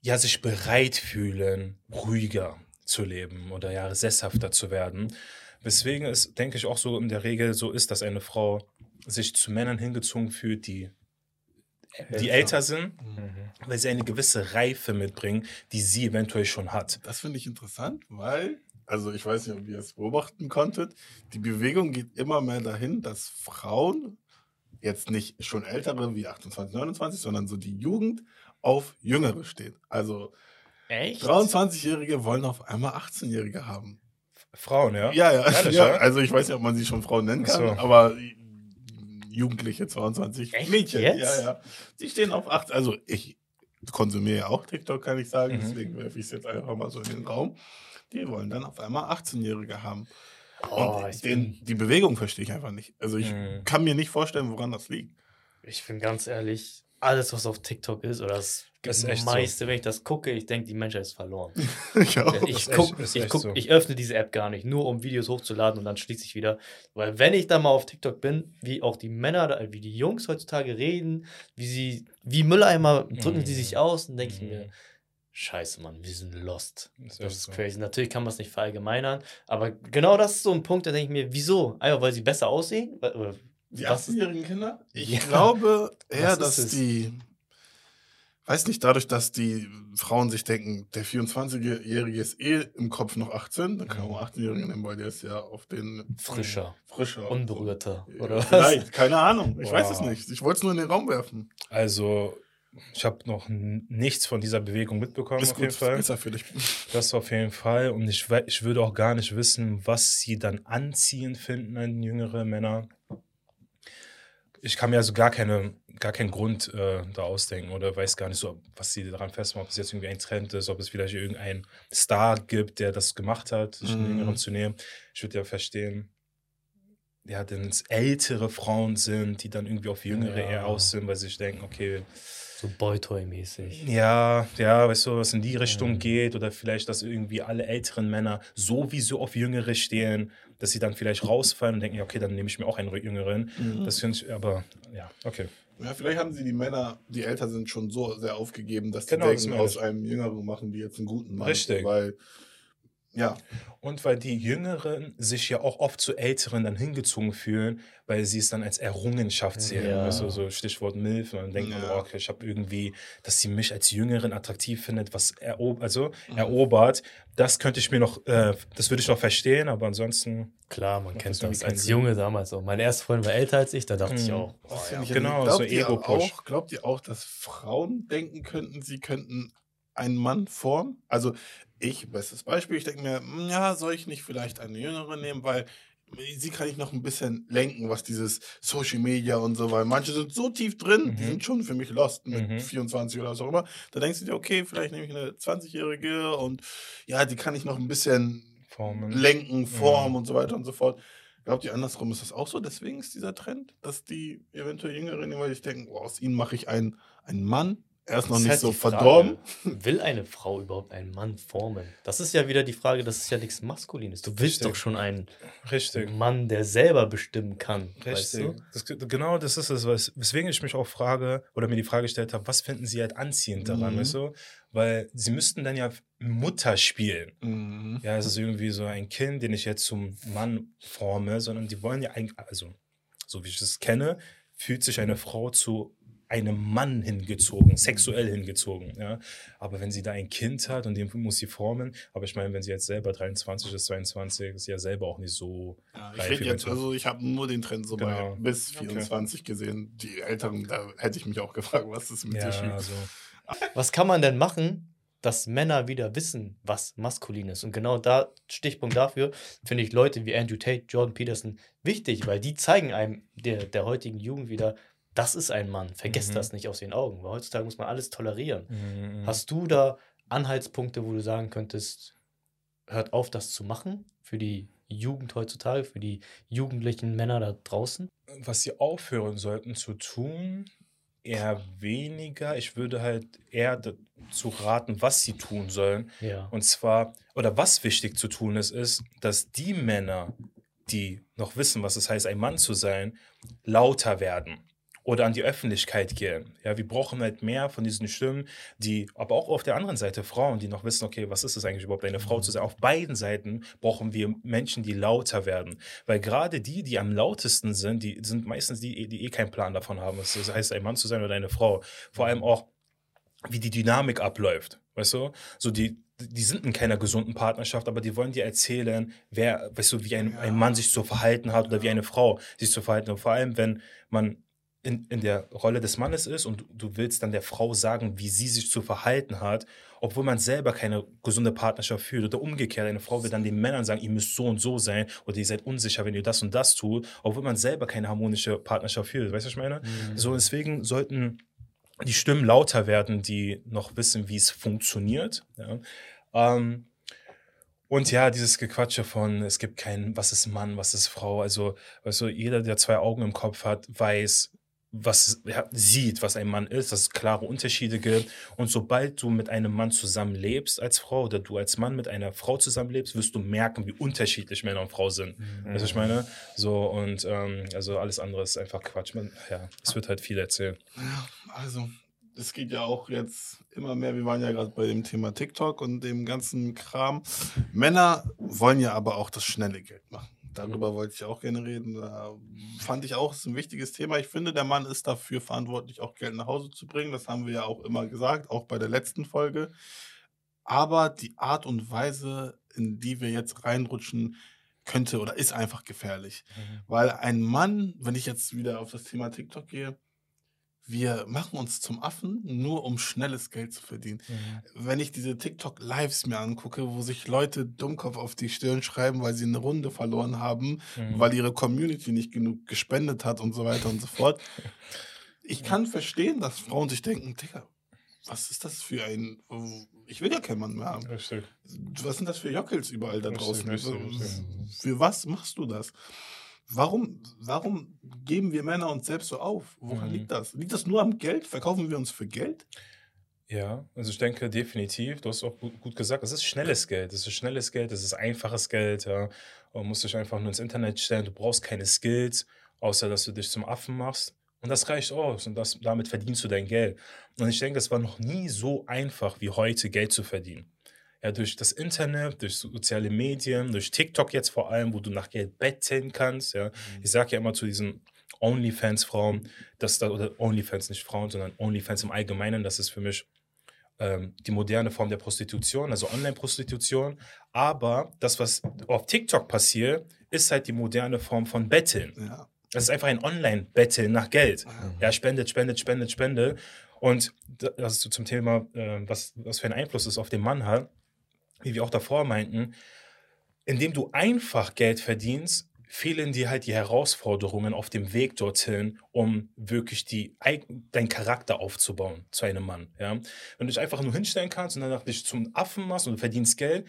ja sich bereit fühlen, ruhiger zu leben oder ja sesshafter zu werden. Weswegen es, denke ich, auch so in der Regel so ist, dass eine Frau sich zu Männern hingezogen fühlt, die, die älter sind, Mhm. weil sie eine gewisse Reife mitbringen, die sie eventuell schon hat. Das finde ich interessant, weil, also ich weiß nicht, ob ihr es beobachten konntet, die Bewegung geht immer mehr dahin, dass Frauen, jetzt nicht schon ältere wie 28, 29, sondern so die Jugend auf Jüngere steht. Also Echt? 23-Jährige wollen auf einmal 18-Jährige haben. Frauen, ja? Ja, ja, Ehrlich, [laughs] ja. Also ich weiß nicht, ob man sie schon Frauen nennen kann, so. aber Jugendliche 22 Echt? Mädchen. Jetzt? Ja, ja. Die stehen auf 18. Also ich konsumiere ja auch TikTok, kann ich sagen. Mhm. Deswegen werfe ich es jetzt einfach mal so in den Raum. Die wollen dann auf einmal 18-Jährige haben. Oh, Und ich, den, bin, die Bewegung verstehe ich einfach nicht. Also ich Mhm. kann mir nicht vorstellen, woran das liegt. ich bin ganz ehrlich, alles, was auf TikTok ist, oder das, Das ist echt so. meiste, wenn ich das gucke, ich denke, die Menschheit ist verloren. [laughs] ich auch. Ich, guck, echt- ich, guck, so. ich öffne diese App gar nicht, nur um Videos hochzuladen und dann schließe ich wieder. Weil wenn ich da mal auf TikTok bin, wie auch die Männer, wie die Jungs heutzutage reden, wie sie, wie Mülleimer drücken Mhm. sie sich aus, dann denke ich Mhm. mir, scheiße, Mann, wir sind lost. Das ist Das ist so. crazy. Natürlich kann man es nicht verallgemeinern, aber genau das ist so ein Punkt, da denke ich mir, wieso? Einfach weil sie besser aussehen? Die 18-jährigen Kinder? Ich Ja. glaube [laughs] eher, dass es? die, weiß nicht, dadurch, dass die Frauen sich denken, der 24-Jährige ist eh im Kopf noch 18, dann kann man Mhm. auch 18-Jährigen nehmen, weil der ist ja auf den Frischer, frischer. unberührter, Ja, oder was? Vielleicht, keine Ahnung. Ich weiß es Wow. nicht. Ich wollte es nur in den Raum werfen. Also, ich habe noch nichts von dieser Bewegung mitbekommen, Ist auf jeden gut, Fall. besser für dich. Das auf jeden Fall. Und ich, ich würde auch gar nicht wissen, was sie dann anziehend finden an jüngere Männer. Ich kann mir also gar, keine, gar keinen Grund äh, da ausdenken oder weiß gar nicht so, was sie daran festmachen, ob es jetzt irgendwie ein Trend ist, ob es vielleicht irgendeinen Star gibt, der das gemacht hat, sich einen Mhm. Jüngeren zu nehmen. Ich würde ja verstehen, ja, denn es ältere Frauen sind, die dann irgendwie auf Jüngere Ja. eher aus sind, weil sie sich denken, okay, So Boytoy-mäßig. ja, ja, weißt du, was in die Richtung Mhm. geht oder vielleicht, dass irgendwie alle älteren Männer sowieso auf Jüngere stehen, dass sie dann vielleicht [laughs] rausfallen und denken, ja, okay, dann nehme ich mir auch einen Jüngeren. Mhm. Das finde ich, aber ja, okay. Ja, vielleicht haben sie die Männer, die älter sind, schon so sehr aufgegeben, dass Genau, die das denken, aus einem Jüngeren machen die jetzt einen guten Mann. Richtig. Weil Ja. Und weil die Jüngeren sich ja auch oft zu Älteren dann hingezogen fühlen, weil sie es dann als Errungenschaft sehen. Ja. Also so Stichwort Milf. Und dann denken, Ja. oh, okay, ich habe irgendwie, dass sie mich als Jüngeren attraktiv findet, was erob also erobert. Das könnte ich mir noch, äh, das würde ich noch verstehen, aber ansonsten. Klar, man kennt das als Sinn. Junge damals auch. Mein erster Freund war älter als ich, da dachte ich Mhm. auch, oh, ja. ich Genau, glaubt so ihr Ego-Push. auch, Glaubt ihr auch, dass Frauen denken könnten, sie könnten einen Mann formen? Also ich, bestes Beispiel, ich denke mir, hm, ja, soll ich nicht vielleicht eine Jüngere nehmen, weil sie kann ich noch ein bisschen lenken, was dieses Social Media und so, weil manche sind so tief drin, die Mhm. sind schon für mich lost mit Mhm. 24 oder was auch immer. Da denkst du dir, okay, vielleicht nehme ich eine 20-Jährige und ja, die kann ich noch ein bisschen Formen. lenken, formen Mhm. und so weiter und so fort. Glaubt ihr andersrum ist das auch so? Deswegen ist dieser Trend, dass die eventuell Jüngeren immer sich denken, oh, aus ihnen mache ich einen, einen Mann. Er ist noch nicht halt so verdorben. Will eine Frau überhaupt einen Mann formen? Das ist ja wieder die Frage, das ist ja nichts Maskulines. Du willst Richtig. doch schon einen Richtig. Mann, der selber bestimmen kann. Weißt Richtig. du? Das, genau das ist es, was- weswegen ich mich auch frage oder mir die Frage gestellt habe, was finden Sie halt anziehend daran, Mhm. weißt du? Weil Sie müssten dann ja Mutter spielen. Mhm. Ja, es ist irgendwie so ein Kind, den ich jetzt zum Mann forme, sondern die wollen ja eigentlich, also so wie ich es kenne, fühlt sich eine Frau zu einem Mann hingezogen, sexuell hingezogen. Ja? Aber wenn sie da ein Kind hat und den muss sie formen, aber ich meine, wenn sie jetzt selber 23 ist, 22, ist sie ja selber auch nicht so. Ja, ich rede jetzt, also ich habe nur den Trend so Genau. bei bis Okay. 24 gesehen. Die Älteren, da hätte ich mich auch gefragt, was ist mit Ja, dir also, Was kann man denn machen, dass Männer wieder wissen, was maskulin ist? Und genau da, Stichpunkt dafür, finde ich Leute wie Andrew Tate, Jordan Peterson wichtig, weil die zeigen einem der, der heutigen Jugend wieder, das ist ein Mann. Vergesst Mhm. das nicht aus den Augen, weil heutzutage muss man alles tolerieren. mhm. Hast du da Anhaltspunkte, wo du sagen könntest, hört auf, das zu machen für die Jugend heutzutage, für die jugendlichen Männer da draußen? was sie aufhören sollten zu tun, eher weniger. Ich würde halt eher dazu raten, was sie tun sollen. Ja. Und zwar, oder was wichtig zu tun ist, ist, dass die Männer, die noch wissen, was es heißt, ein Mann zu sein, lauter werden oder an die Öffentlichkeit gehen. Ja, wir brauchen halt mehr von diesen Stimmen, die, aber auch auf der anderen Seite Frauen, die noch wissen, okay, was ist es eigentlich überhaupt, eine Frau zu sein? Auf beiden Seiten brauchen wir Menschen, die lauter werden. Weil gerade die, die am lautesten sind, die sind meistens die, die eh keinen Plan davon haben, was es heißt, ein Mann zu sein oder eine Frau. Vor allem auch, wie die Dynamik abläuft. Weißt du? So die, die sind in keiner gesunden Partnerschaft, aber die wollen dir erzählen, wer, weißt du, wie ein, ein Mann sich zu verhalten hat oder wie eine Frau sich zu verhalten. Und vor allem, wenn man in, in der Rolle des Mannes ist und du, willst dann der Frau sagen, wie sie sich zu verhalten hat, obwohl man selber keine gesunde Partnerschaft fühlt. Oder umgekehrt, eine Frau will dann den Männern sagen, ihr müsst so und so sein oder ihr seid unsicher, wenn ihr das und das tut, obwohl man selber keine harmonische Partnerschaft fühlt. Weißt du, was ich meine? So, deswegen sollten die Stimmen lauter werden, die noch wissen, wie es funktioniert. Ja. Ähm, und ja, dieses Gequatsche von, es gibt kein, was ist Mann, was ist Frau. Also, weißt du, jeder, der zwei Augen im Kopf hat, weiß, was ja, sieht, was ein Mann ist, dass es klare Unterschiede gibt. Und sobald du mit einem Mann zusammenlebst als Frau oder du als Mann mit einer Frau zusammenlebst, wirst du merken, wie unterschiedlich Männer und Frau sind. Weißt du, was ich meine? So, und ähm, also alles andere ist einfach Quatsch. Man, ja, es wird halt viel erzählt. Ja, also, es geht ja auch jetzt immer mehr. Wir waren ja gerade bei dem Thema TikTok und dem ganzen Kram. Männer wollen ja aber auch das schnelle Geld machen. Darüber wollte ich auch gerne reden. Da fand ich auch, es ist ein wichtiges Thema. Ich finde, der Mann ist dafür verantwortlich, auch Geld nach Hause zu bringen. Das haben wir ja auch immer gesagt, auch bei der letzten Folge. Aber die Art und Weise, in die wir jetzt reinrutschen, könnte oder ist einfach gefährlich. Weil ein Mann, wenn ich jetzt wieder auf das Thema TikTok gehe, wir machen uns zum Affen, nur um schnelles Geld zu verdienen. Wenn ich diese TikTok-Lives mir angucke, wo sich Leute Dummkopf auf die Stirn schreiben, weil sie eine Runde verloren haben, Mhm. weil ihre Community nicht genug gespendet hat und so weiter und so fort. [laughs] Ich kann verstehen, dass Frauen sich denken, Digga, was ist das für ein... Ich will ja keinen Mann mehr haben. Richtig. Was sind das für Jockels überall da Richtig, draußen? richtig, richtig. Für was machst du das? Warum, warum geben wir Männer uns selbst so auf? Woran Mhm. liegt das? Liegt das nur am Geld? Verkaufen wir uns für Geld? Ja, also ich denke definitiv, du hast auch gut, gut gesagt, es ist schnelles Geld, es ist schnelles Geld, es ist einfaches Geld, ja. Man muss dich einfach nur ins Internet stellen, du brauchst keine Skills, außer dass du dich zum Affen machst. Und das reicht aus und das, damit verdienst du dein Geld. Und ich denke, es war noch nie so einfach wie heute, Geld zu verdienen. Ja, durch das Internet, durch soziale Medien, durch TikTok jetzt vor allem, wo du nach Geld betteln kannst. Ja. Mhm. Ich sage ja immer zu diesen OnlyFans-Frauen, dass da, oder OnlyFans nicht Frauen, sondern OnlyFans im Allgemeinen, das ist für mich ähm, die moderne Form der Prostitution, also Online-Prostitution. Aber das, was auf TikTok passiert, ist halt die moderne Form von Betteln. Ja. Das ist einfach ein Online-Betteln nach Geld. Mhm. Ja, spendet, spendet, spendet, spendet. Und das ist zum Thema, äh, was, was für einen Einfluss es auf den Mann hat, wie wir auch davor meinten, indem du einfach Geld verdienst, fehlen dir halt die Herausforderungen auf dem Weg dorthin, um wirklich die, deinen Charakter aufzubauen zu einem Mann. Ja? Wenn du dich einfach nur hinstellen kannst und danach dich zum Affen machst und du verdienst Geld,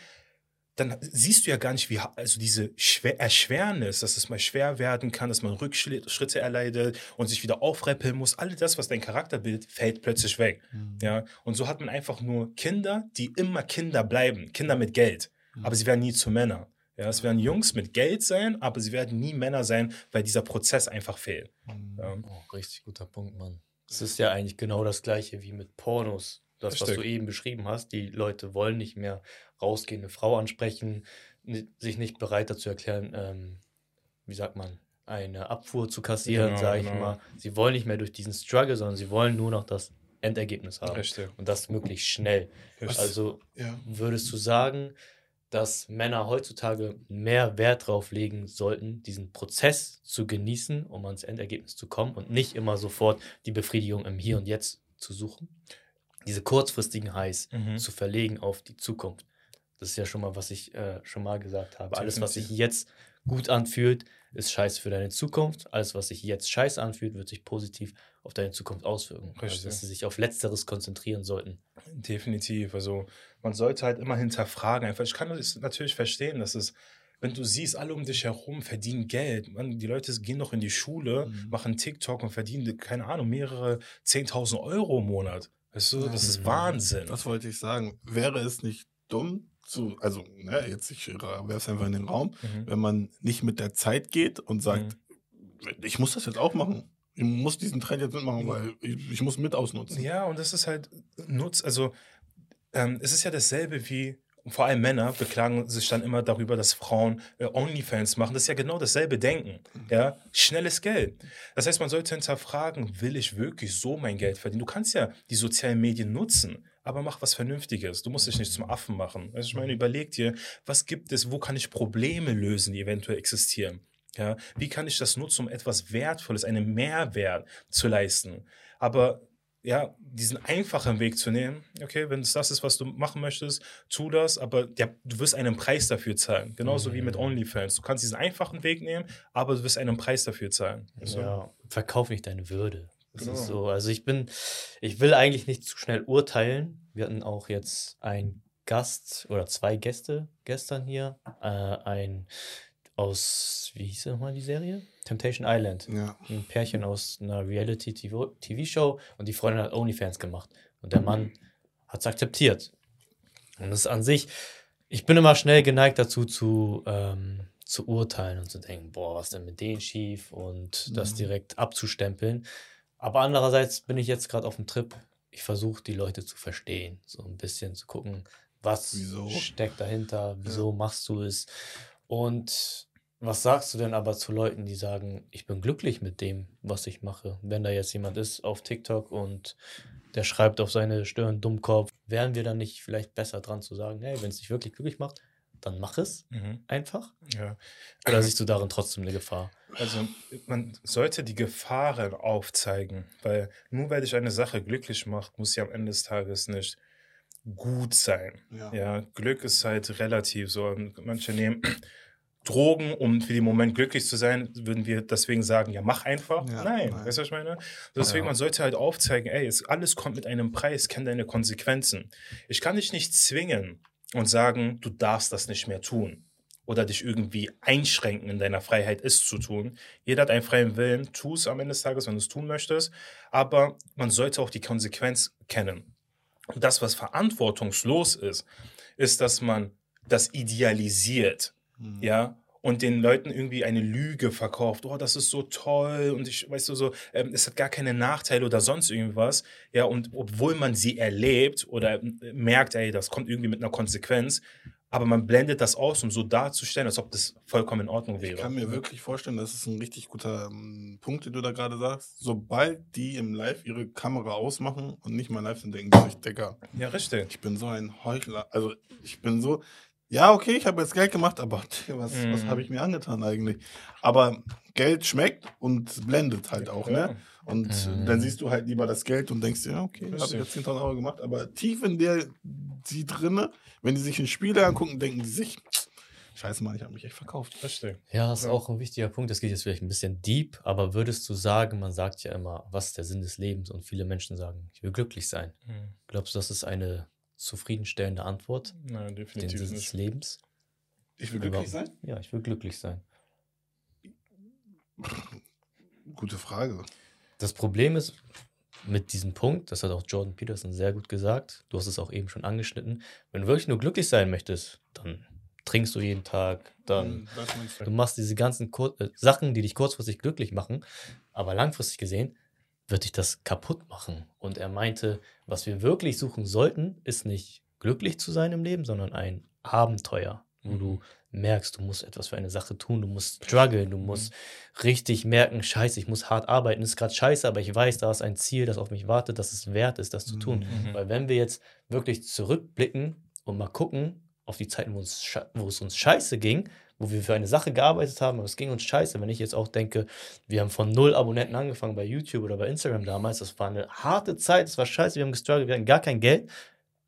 dann siehst du ja gar nicht, wie also diese Schwer Erschwernis, dass es mal schwer werden kann, dass man Rückschritte erleidet und sich wieder aufreppeln muss. All das, was dein Charakter bildet, fällt plötzlich weg. Mhm. Ja? Und so hat man einfach nur Kinder, die immer Kinder bleiben, Kinder mit Geld, mhm. aber sie werden nie zu Männern. Ja, es werden Jungs mit Geld sein, aber sie werden nie Männer sein, weil dieser Prozess einfach fehlt. Mhm. Ja. Oh, richtig guter Punkt, Mann. Es ist ja eigentlich genau das gleiche wie mit Pornos. Das, was du eben beschrieben hast. Die Leute wollen nicht mehr rausgehen, eine Frau ansprechen, sich nicht bereit dazu erklären, ähm, wie sagt man, eine Abfuhr zu kassieren, genau, sage ich genau. mal. Sie wollen nicht mehr durch diesen Struggle, sondern sie wollen nur noch das Endergebnis haben. Richtig. Und das möglichst schnell. Richtig. Also ja. würdest du sagen, dass Männer heutzutage mehr Wert darauf legen sollten, diesen Prozess zu genießen, um ans Endergebnis zu kommen und nicht immer sofort die Befriedigung im Hier und Jetzt zu suchen? Diese kurzfristigen Highs mhm. zu verlegen auf die Zukunft. Das ist ja schon mal, was ich äh, schon mal gesagt habe. Alles, was sich jetzt gut anfühlt, ist scheiße für deine Zukunft. Alles, was sich jetzt scheiße anfühlt, wird sich positiv auf deine Zukunft auswirken. Also, Richtig. Also, dass sie sich auf Letzteres konzentrieren sollten. Definitiv. Also, man sollte halt immer hinterfragen. Ich kann es natürlich verstehen, dass es wenn du siehst, alle um dich herum verdienen Geld. Man, die Leute gehen noch in die Schule, mhm. machen TikTok und verdienen, keine Ahnung, mehrere 10.000 Euro im Monat. Weißt du, das ist Wahnsinn. Das wollte ich sagen. Wäre es nicht dumm, zu, also ne, jetzt ich werfe es einfach in den Raum, mhm. wenn man nicht mit der Zeit geht und sagt, mhm. ich muss das jetzt auch machen. Ich muss diesen Trend jetzt mitmachen, weil ich, ich muss mit ausnutzen. Ja, und das ist halt Nutz, also ähm, es ist ja dasselbe wie, vor allem Männer beklagen sich dann immer darüber, dass Frauen äh, Onlyfans machen. Das ist ja genau dasselbe Denken. Mhm. Ja? Schnelles Geld. Das heißt, man sollte hinterfragen, will ich wirklich so mein Geld verdienen? Du kannst ja die sozialen Medien nutzen aber mach was Vernünftiges. Du musst dich nicht zum Affen machen. Also ich meine, überleg dir, was gibt es, wo kann ich Probleme lösen, die eventuell existieren? Ja, wie kann ich das nutzen, um etwas Wertvolles, einen Mehrwert zu leisten? Aber ja, diesen einfachen Weg zu nehmen, okay, wenn es das ist, was du machen möchtest, tu das, aber ja, du wirst einen Preis dafür zahlen. Genauso mhm. wie mit mhm. OnlyFans. Du kannst diesen einfachen Weg nehmen, aber du wirst einen Preis dafür zahlen. Also, ja, verkauf nicht deine Würde. Das genau. ist so. Also ich bin, ich will eigentlich nicht zu schnell urteilen. Wir hatten auch jetzt einen Gast oder zwei Gäste gestern hier. Äh, ein aus, wie hieß nochmal die Serie? Temptation Island. Ja. Ein Pärchen aus einer Reality-TV-Show und die Freundin hat OnlyFans gemacht. Und der Mann hat es akzeptiert. Und das ist an sich, ich bin immer schnell geneigt dazu zu, ähm, zu urteilen und zu denken, boah, was denn mit denen schief und mhm. das direkt abzustempeln. Aber andererseits bin ich jetzt gerade auf dem Trip. Ich versuche die Leute zu verstehen, so ein bisschen zu gucken, was wieso? steckt dahinter, wieso ja. machst du es. Und was sagst du denn aber zu Leuten, die sagen, ich bin glücklich mit dem, was ich mache? Wenn da jetzt jemand ist auf TikTok und der schreibt auf seine Stirn Dummkopf, wären wir dann nicht vielleicht besser dran zu sagen, hey, wenn es dich wirklich glücklich macht, dann mach es mhm. einfach? Ja. Oder siehst du darin trotzdem eine Gefahr? Also man sollte die Gefahren aufzeigen, weil nur weil dich eine Sache glücklich macht, muss sie am Ende des Tages nicht gut sein. Ja, ja Glück ist halt relativ so. Manche nehmen [clears throat] Drogen, um für den Moment glücklich zu sein, würden wir deswegen sagen, ja, mach einfach. Ja, nein, nein, weißt du, was ich meine? Deswegen, ja. man sollte halt aufzeigen, ey, es, alles kommt mit einem Preis, kenn deine Konsequenzen. Ich kann dich nicht zwingen, und sagen, du darfst das nicht mehr tun oder dich irgendwie einschränken in deiner Freiheit, es zu tun. Jeder hat einen freien Willen, tu es am Ende des Tages, wenn du es tun möchtest, aber man sollte auch die Konsequenz kennen. Und das, was verantwortungslos ist, ist, dass man das idealisiert, mhm. ja, und den Leuten irgendwie eine Lüge verkauft. Oh, das ist so toll und ich, weißt du, so, ähm, es hat gar keine Nachteile oder sonst irgendwas. Ja, und obwohl man sie erlebt oder äh, merkt, ey, das kommt irgendwie mit einer Konsequenz, aber man blendet das aus, um so darzustellen, als ob das vollkommen in Ordnung wäre. Ich kann mir wirklich vorstellen, das ist ein richtig guter ähm, Punkt, den du da gerade sagst. Sobald die im Live ihre Kamera ausmachen und nicht mal live sind, denken die sich, Digga. Ja, richtig. Ich bin so ein Heuchler. Also, ich bin so. Ja, okay, ich habe jetzt Geld gemacht, aber [laughs] was, mm. was habe ich mir angetan eigentlich? Aber Geld schmeckt und blendet halt auch, ne? ja. ne? Und mm. dann siehst du halt lieber das Geld und denkst dir, ja, okay, habe ich jetzt 10.000 Euro gemacht, aber tief in der, die drinne, wenn die sich ein Spiel angucken, denken die sich, [tsk] Scheiße, Mann, ich habe mich echt verkauft. Verstehe. Ja, das ist ja. auch ein wichtiger Punkt. Das geht jetzt vielleicht ein bisschen deep, aber würdest du sagen, man sagt ja immer, was ist der Sinn des Lebens? Und viele Menschen sagen, ich will glücklich sein. Mhm. Glaubst du, das ist eine zufriedenstellende Antwort? Nein, definitiv den Sinn des Lebens? Ich will glücklich sein? Ja, ich will glücklich sein. [laughs] Gute Frage. Das Problem ist, mit diesem Punkt, das hat auch Jordan Peterson sehr gut gesagt, du hast es auch eben schon angeschnitten, wenn du wirklich nur glücklich sein möchtest, dann trinkst du jeden Tag, dann du machst diese ganzen Kur äh, Sachen, die dich kurzfristig glücklich machen, aber langfristig gesehen wird dich das kaputt machen. Und er meinte, was wir wirklich suchen sollten, ist nicht glücklich zu sein im Leben, sondern ein Abenteuer, wo mhm. du merkst, du musst etwas für eine Sache tun, du musst strugglen, du musst mhm. richtig merken, scheiße, ich muss hart arbeiten, das ist gerade scheiße, aber ich weiß, da ist ein Ziel, das auf mich wartet, dass es wert ist, das zu tun. Mhm. Weil wenn wir jetzt wirklich zurückblicken und mal gucken auf die Zeiten, wo es, wo es uns scheiße ging, wo wir für eine Sache gearbeitet haben, aber es ging uns scheiße. Wenn ich jetzt auch denke, wir haben von null Abonnenten angefangen bei YouTube oder bei Instagram damals, das war eine harte Zeit, es war scheiße, wir haben gestruggelt, wir hatten gar kein Geld.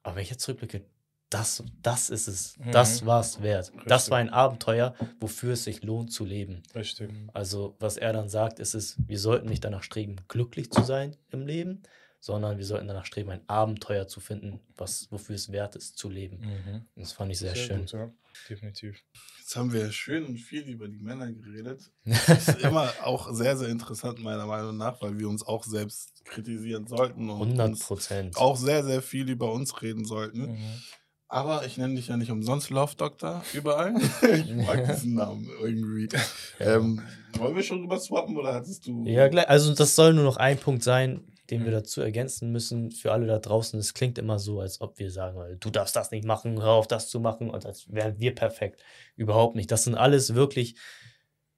Aber wenn ich jetzt zurückblicke, das, das ist es. Mhm. Das war es wert. Richtig. Das war ein Abenteuer, wofür es sich lohnt zu leben. Richtig. Also, was er dann sagt, ist es, wir sollten nicht danach streben, glücklich zu sein im Leben, sondern wir sollten danach streben, ein Abenteuer zu finden, was, wofür es wert ist, zu leben. Mhm. Das fand ich sehr, sehr schön. Gut, ja. Definitiv. Jetzt haben wir schön und viel über die Männer geredet. [laughs] Das ist immer auch sehr, sehr interessant, meiner Meinung nach, weil wir uns auch selbst kritisieren sollten und 100%. auch sehr, sehr viel über uns reden sollten. Mhm. Aber ich nenne dich ja nicht umsonst Love Doctor überall. [laughs] ich mag diesen Namen irgendwie. Ja. Ähm, wollen wir schon drüber swappen oder hattest du. Ja, gleich. Also, das soll nur noch ein Punkt sein, den wir mhm. dazu ergänzen müssen für alle da draußen. Es klingt immer so, als ob wir sagen, du darfst das nicht machen, hör auf das zu machen und als wären wir perfekt. Überhaupt nicht. Das sind alles wirklich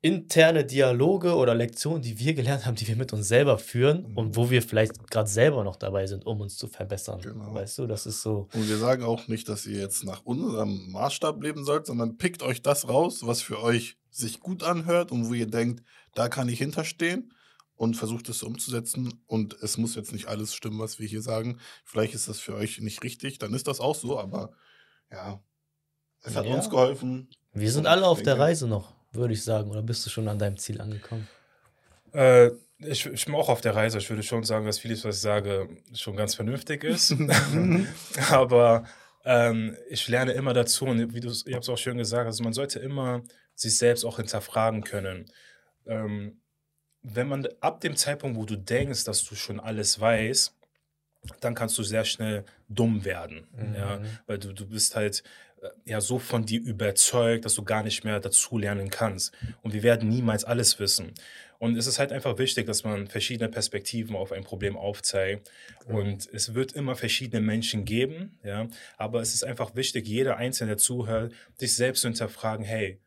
interne Dialoge oder Lektionen, die wir gelernt haben, die wir mit uns selber führen mhm. und wo wir vielleicht gerade selber noch dabei sind, um uns zu verbessern. Genau. Weißt du, das ist so. Und wir sagen auch nicht, dass ihr jetzt nach unserem Maßstab leben sollt, sondern pickt euch das raus, was für euch sich gut anhört und wo ihr denkt, da kann ich hinterstehen und versucht es umzusetzen. Und es muss jetzt nicht alles stimmen, was wir hier sagen. Vielleicht ist das für euch nicht richtig, dann ist das auch so, aber ja, es hat ja. uns geholfen. Wir sind alle auf der Reise noch würde ich sagen. Oder bist du schon an deinem Ziel angekommen? Äh, ich, ich, bin auch auf der Reise. Ich würde schon sagen, dass vieles, was ich sage, schon ganz vernünftig ist. [laughs] [laughs] Aber ähm, ich lerne immer dazu und wie du ich habe es auch schön gesagt, also man sollte immer sich selbst auch hinterfragen können. Ähm, wenn man ab dem Zeitpunkt, wo du denkst, dass du schon alles weißt, dann kannst du sehr schnell dumm werden. Mhm. Ja? Weil du, du bist halt ja so von dir überzeugt, dass du gar nicht mehr dazu lernen kannst. Und wir werden niemals alles wissen. Und es ist halt einfach wichtig, dass man verschiedene Perspektiven auf ein Problem aufzeigt. Und es wird immer verschiedene Menschen geben, ja. Aber es ist einfach wichtig, jeder Einzelne, der zuhört, sich selbst zu hinterfragen, hey,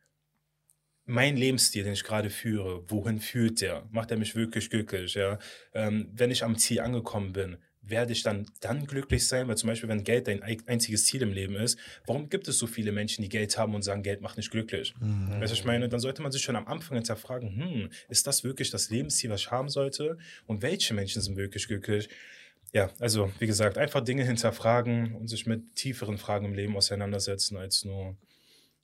mein Lebensstil, den ich gerade führe, wohin führt der? Macht er mich wirklich glücklich? Ja? Ähm, wenn ich am Ziel angekommen bin, werde ich dann, dann glücklich sein? Weil zum Beispiel, wenn Geld dein einziges Ziel im Leben ist, warum gibt es so viele Menschen, die Geld haben und sagen, Geld macht nicht glücklich? Mhm. Weißt du, ich meine, dann sollte man sich schon am Anfang hinterfragen, hm, ist das wirklich das Lebensziel, was ich haben sollte? Und welche Menschen sind wirklich glücklich? Ja, also wie gesagt, einfach Dinge hinterfragen und sich mit tieferen Fragen im Leben auseinandersetzen, als nur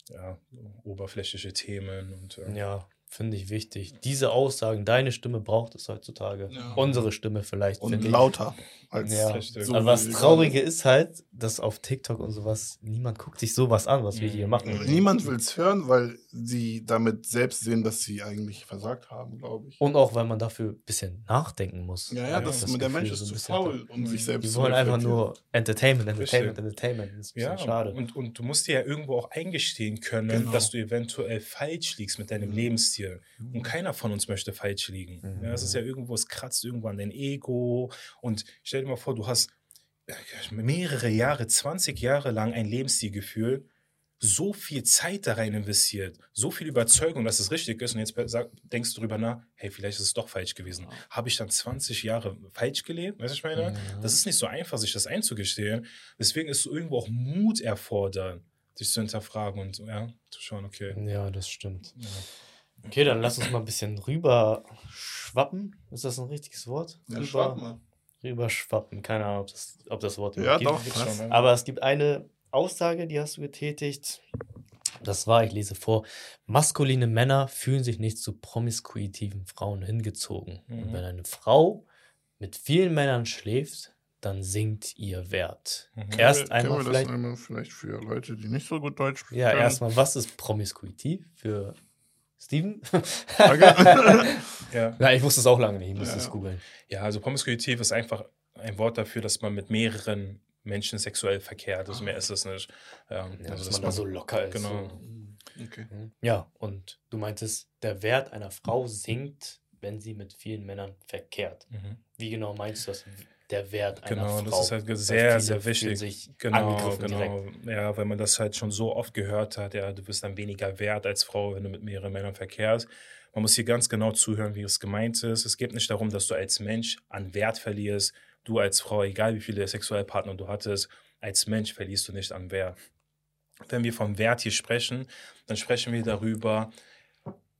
ja, oberflächliche Themen. Und, äh ja, finde ich wichtig. Diese Aussagen, deine Stimme braucht es heutzutage. Ja. Unsere Stimme vielleicht. Und finde ich. lauter als Ja. So Aber was wie- Traurige ist halt, dass auf TikTok und sowas, niemand guckt sich sowas an, was wir hier Mhm. machen. Niemand will es hören, weil sie damit selbst sehen, dass sie eigentlich versagt haben, glaube ich. Und auch, weil man dafür ein bisschen nachdenken muss. Ja, ja, das, das der Mensch ist so ein zu bisschen faul, um sich selbst Die zu wollen einfach nur Entertainment, Entertainment, Richtig. Entertainment. Das ist ein Ja, bisschen schade. Und, und du musst dir ja irgendwo auch eingestehen können, Genau. dass du eventuell falsch liegst mit deinem Lebensstil. Und keiner von uns möchte falsch liegen. Mhm. Ja, es ist ja irgendwo, es kratzt irgendwo an dein Ego. Und stell dir mal vor, du hast äh, mehrere Jahre, 20 Jahre lang ein Lebensstil gefühlt, so viel Zeit da rein investiert, so viel Überzeugung, dass es richtig ist. Und jetzt denkst du drüber nach, hey, vielleicht ist es doch falsch gewesen. Habe ich dann 20 Jahre falsch gelebt? Weißt du, ich meine? Mhm. Das ist nicht so einfach, sich das einzugestehen. Deswegen ist so irgendwo auch Mut erfordern, sich zu hinterfragen und ja, zu schauen, okay. Ja, das stimmt. Ja. Okay, dann lass uns mal ein bisschen rüber schwappen. Ist das ein richtiges Wort? Ja, rüber, schwab mal. rüber schwappen. Keine Ahnung, ob das, ob das Wort Ja, überhaupt doch. gibt. Was? schon? Aber es gibt eine Aussage, die hast du getätigt. Das war, ich lese vor, maskuline Männer fühlen sich nicht zu promiskuitiven Frauen hingezogen. Und Mhm. wenn eine Frau mit vielen Männern schläft, dann sinkt ihr Wert. Mhm. Erst einmal wir das vielleicht. einmal vielleicht für Leute, die nicht so gut Deutsch sprechen? Ja, erstmal, was ist promiskuitiv für Steven? Danke. [laughs] Ja. ja, ich wusste es auch lange nicht, ich musste Ja, es googeln. ja, also promiskuitiv ist einfach ein Wort dafür, dass man mit mehreren Menschen sexuell verkehrt. Also mehr ist es nicht. Ähm, Ja, also, dass man da so locker ist. Genau. So. okay. Ja, und du meintest, der Wert einer Frau sinkt, wenn sie mit vielen Männern verkehrt. Mhm. Wie genau meinst du das? Der Wert einer Genau, Frau? das ist halt sehr, sehr wichtig. Genau, genau. direkt. Ja, weil man das halt schon so oft gehört hat, ja, du bist dann weniger wert als Frau, wenn du mit mehreren Männern verkehrst. Man muss hier ganz genau zuhören, wie es gemeint ist. Es geht nicht darum, dass du als Mensch an Wert verlierst. Du als Frau, egal wie viele Sexualpartner du hattest, als Mensch verlierst du nicht an Wert. Wenn wir vom Wert hier sprechen, dann sprechen wir darüber,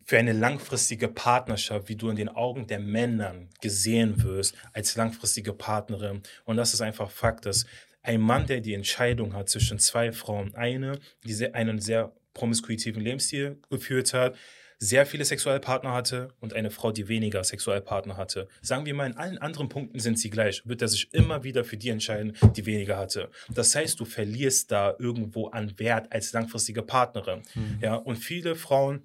für eine langfristige Partnerschaft, wie du in den Augen der Männern gesehen wirst als langfristige Partnerin. Und das ist einfach Fakt, dass ein Mann, der die Entscheidung hat zwischen zwei Frauen, eine, die einen sehr promiskuitiven Lebensstil geführt hat, sehr viele Sexualpartner hatte und eine Frau, die weniger Sexualpartner hatte. Sagen wir mal, in allen anderen Punkten sind sie gleich, wird er sich immer wieder für die entscheiden, die weniger hatte. Das heißt, du verlierst da irgendwo an Wert als langfristige Partnerin. Ja, und viele Frauen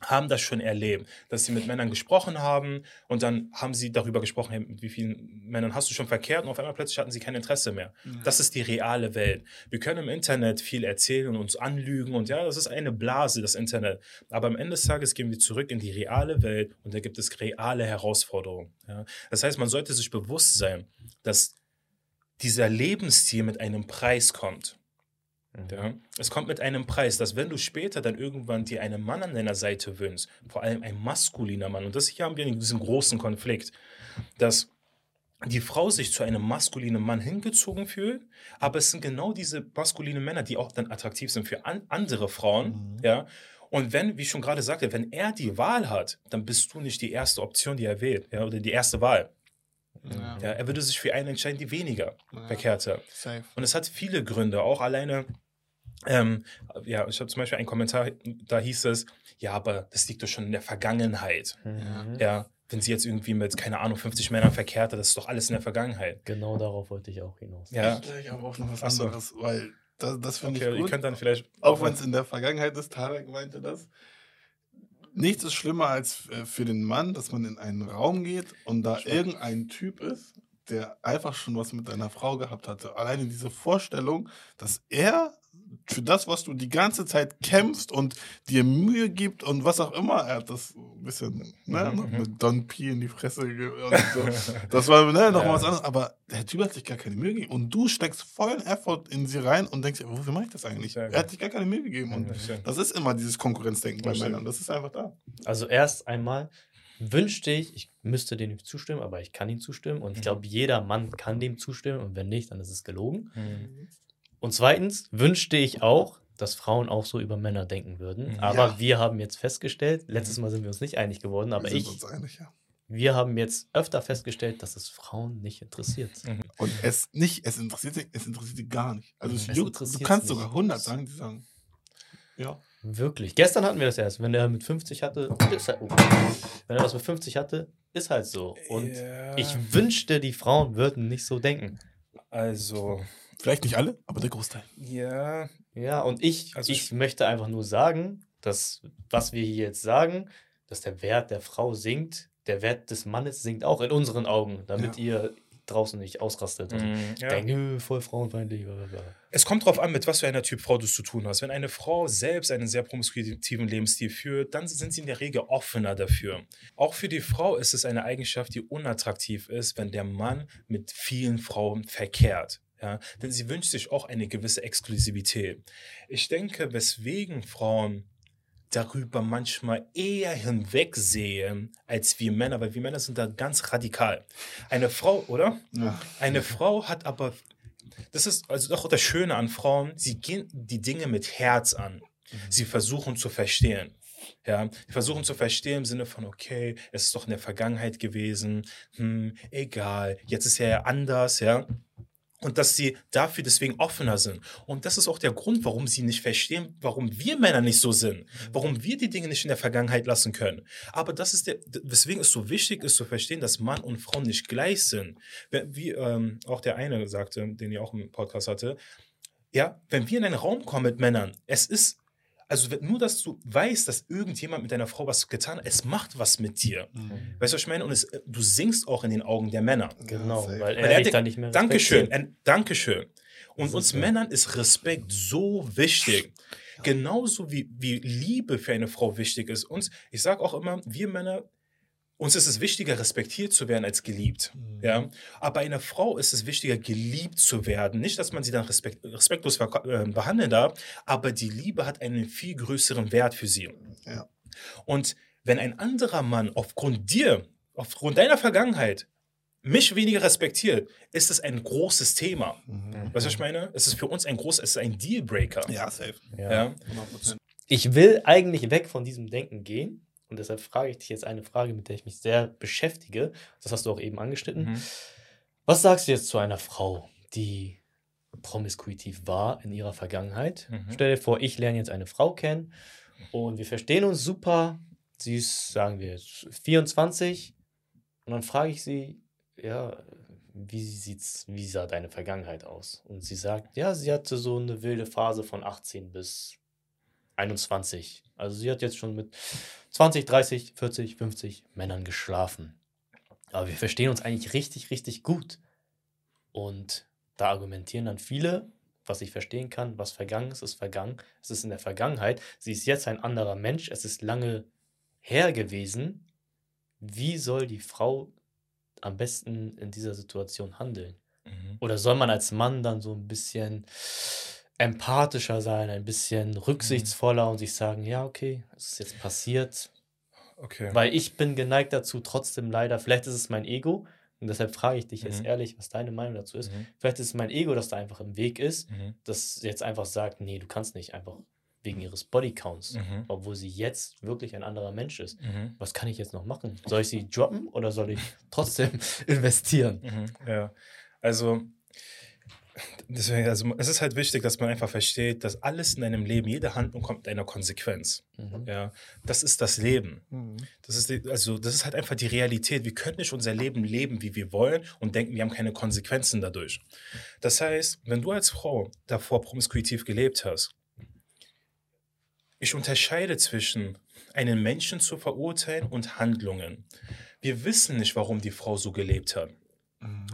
haben das schon erlebt, dass sie mit Männern gesprochen haben und dann haben sie darüber gesprochen, hey, mit wie vielen Männern hast du schon verkehrt und auf einmal plötzlich hatten sie kein Interesse mehr. Das ist die reale Welt. Wir können im Internet viel erzählen und uns anlügen und ja, das ist eine Blase, das Internet. Aber am Ende des Tages gehen wir zurück in die reale Welt und da gibt es reale Herausforderungen. Ja. Das heißt, man sollte sich bewusst sein, dass dieser Lebensstil mit einem Preis kommt. Ja, es kommt mit einem Preis, dass wenn du später dann irgendwann dir einen Mann an deiner Seite wünschst, vor allem ein maskuliner Mann, und das hier haben wir diesen großen Konflikt, dass die Frau sich zu einem maskulinen Mann hingezogen fühlt, aber es sind genau diese maskulinen Männer, die auch dann attraktiv sind für an andere Frauen, Mhm. ja. Und wenn, wie ich schon gerade sagte, wenn er die Wahl hat, dann bist du nicht die erste Option, die er wählt, ja, oder die erste Wahl. Ja. Ja, er würde sich für einen entscheiden, die weniger Ja. verkehrt hat. Und es hat viele Gründe, auch alleine. Ähm, ja, ich habe zum Beispiel einen Kommentar, da hieß es, ja, aber das liegt doch schon in der Vergangenheit. Mhm. Ja, wenn sie jetzt irgendwie mit, keine Ahnung, 50 Männern verkehrt hat, das ist doch alles in der Vergangenheit. Genau darauf wollte ich auch hinaus. Ja, Ich habe auch noch was Ach so. anderes, weil das, das finde okay, ich ihr gut. könnt dann vielleicht. Auch wenn es in der Vergangenheit ist, Tarek meinte das. Nichts ist schlimmer als äh, für den Mann, dass man in einen Raum geht und da irgendein Typ ist, der einfach schon was mit deiner Frau gehabt hatte. Alleine diese Vorstellung, dass er für das, was du die ganze Zeit kämpfst und dir Mühe gibt und was auch immer, er hat das ein bisschen ne, Mhm, noch mhm. mit Don P in die Fresse so. [laughs] Das war ne, noch Ja. mal was anderes, aber der Typ hat sich gar keine Mühe gegeben und du steckst vollen Effort in sie rein und denkst, dir, wofür mache ich das eigentlich? Er hat sich gar keine Mühe gegeben und das ist immer dieses Konkurrenzdenken bei. Männern. Das ist einfach da. Also erst einmal wünschte ich, ich müsste dem nicht zustimmen, aber ich kann ihm zustimmen und ich Mhm. glaube, jeder Mann kann dem zustimmen und wenn nicht, dann ist es gelogen. Mhm. Und zweitens wünschte ich auch, dass Frauen auch so über Männer denken würden. Mhm. Aber Ja. wir haben jetzt festgestellt, letztes Mal sind wir uns nicht einig geworden, aber Wir sind ich, uns einig, ja. wir haben jetzt öfter festgestellt, dass es Frauen nicht interessiert. Mhm. Und es nicht, es interessiert sie, es interessiert sie gar nicht. Also es Es juckt, du kannst nicht. sogar 100 sagen, die sagen, ja. Wirklich. Gestern hatten wir das erst. Wenn er mit 50 hatte, ist halt, oh. wenn er das mit 50 hatte, ist halt so. Und ja. ich wünschte, die Frauen würden nicht so denken. Also. Vielleicht nicht alle, aber der Großteil. Ja. Ja, und ich, also ich möchte einfach nur sagen, dass was wir hier jetzt sagen, dass der Wert der Frau sinkt, der Wert des Mannes sinkt auch in unseren Augen, damit ja. ihr draußen nicht ausrastet und mm, ja. denkt, voll frauenfeindlich. Blablabla. Es kommt darauf an, mit was für einer Typ Frau du es zu tun hast. Wenn eine Frau selbst einen sehr promiskuitiven Lebensstil führt, dann sind sie in der Regel offener dafür. Auch für die Frau ist es eine Eigenschaft, die unattraktiv ist, wenn der Mann mit vielen Frauen verkehrt. Ja, denn sie wünscht sich auch eine gewisse Exklusivität. Ich denke, weswegen Frauen darüber manchmal eher hinwegsehen als wir Männer, weil wir Männer sind da ganz radikal. Eine Frau, oder? Ja. Eine Frau hat aber, das ist also auch das Schöne an Frauen, sie gehen die Dinge mit Herz an. Mhm. Sie versuchen zu verstehen. Ja, sie versuchen zu verstehen im Sinne von, okay, es ist doch in der Vergangenheit gewesen, hm, egal, jetzt ist er ja anders, ja und dass sie dafür deswegen offener sind. Und das ist auch der Grund, warum sie nicht verstehen, warum wir Männer nicht so sind, warum wir die Dinge nicht in der Vergangenheit lassen können. Aber das ist der, weswegen es so wichtig ist zu verstehen, dass Mann und Frau nicht gleich sind. Wie ähm, auch der eine sagte, den ich auch im Podcast hatte, ja, wenn wir in einen Raum kommen mit Männern, es ist also nur, dass du weißt, dass irgendjemand mit deiner Frau was getan hat, es macht was mit dir. Mhm. Weißt du, was ich meine? Und es, du singst auch in den Augen der Männer. Genau, weil er, weil er dich da nicht mehr Dankeschön, ein, Dankeschön. Und uns ja. Männern ist Respekt so wichtig. Genauso wie, wie Liebe für eine Frau wichtig ist. Uns, ich sage auch immer, wir Männer, uns ist es wichtiger, respektiert zu werden, als geliebt. Mhm. Ja? Aber bei einer Frau ist es wichtiger, geliebt zu werden. Nicht, dass man sie dann respekt, respektlos äh, behandeln darf, aber die Liebe hat einen viel größeren Wert für sie. Ja. Und wenn ein anderer Mann aufgrund dir, aufgrund deiner Vergangenheit, mich weniger respektiert, ist es ein großes Thema. Mhm. Weißt du, was ich meine? Es ist für uns ein großes, es ist ein Dealbreaker. Ja, safe. Ja. ja. Ich will eigentlich weg von diesem Denken gehen und deshalb frage ich dich jetzt eine Frage, mit der ich mich sehr beschäftige. Das hast du auch eben angeschnitten. Mhm. Was sagst du jetzt zu einer Frau, die promiskuitiv war in ihrer Vergangenheit? Mhm. Stell dir vor, ich lerne jetzt eine Frau kennen und wir verstehen uns super. Sie ist, sagen wir, 24. Und dann frage ich sie, ja, wie sieht's, wie sah deine Vergangenheit aus? Und sie sagt, ja, sie hatte so eine wilde Phase von 18 bis 21. Also sie hat jetzt schon mit 20, 30, 40, 50 Männern geschlafen. Aber wir verstehen uns eigentlich richtig, richtig gut. Und da argumentieren dann viele, was ich verstehen kann, was vergangen ist, ist vergangen. Es ist in der Vergangenheit. Sie ist jetzt ein anderer Mensch. Es ist lange her gewesen. Wie soll die Frau am besten in dieser Situation handeln? Mhm. Oder soll man als Mann dann so ein bisschen empathischer sein, ein bisschen mhm. rücksichtsvoller mhm. und sich sagen, ja, okay, es ist jetzt passiert. Okay. Weil ich bin geneigt dazu, trotzdem leider, vielleicht ist es mein Ego, und deshalb frage ich dich jetzt mhm. ehrlich, was deine Meinung dazu ist. Mhm. Vielleicht ist es mein Ego, das da einfach im Weg ist, mhm. das jetzt einfach sagt, nee, du kannst nicht, einfach wegen ihres Bodycounts, mhm. obwohl sie jetzt wirklich ein anderer Mensch ist. Mhm. Was kann ich jetzt noch machen? Soll ich sie droppen oder soll ich [laughs] trotzdem [laughs] investieren? Ja, also Deswegen, also es ist halt wichtig, dass man einfach versteht, dass alles in deinem Leben, jede Handlung kommt mit einer Konsequenz. Mhm. Ja, das ist das Leben. Mhm. Das ist also das ist halt einfach die Realität. Wir können nicht unser Leben leben, wie wir wollen und denken, wir haben keine Konsequenzen dadurch. Das heißt, wenn du als Frau davor promiskuitiv gelebt hast, ich unterscheide zwischen einen Menschen zu verurteilen und Handlungen. Wir wissen nicht, warum die Frau so gelebt hat.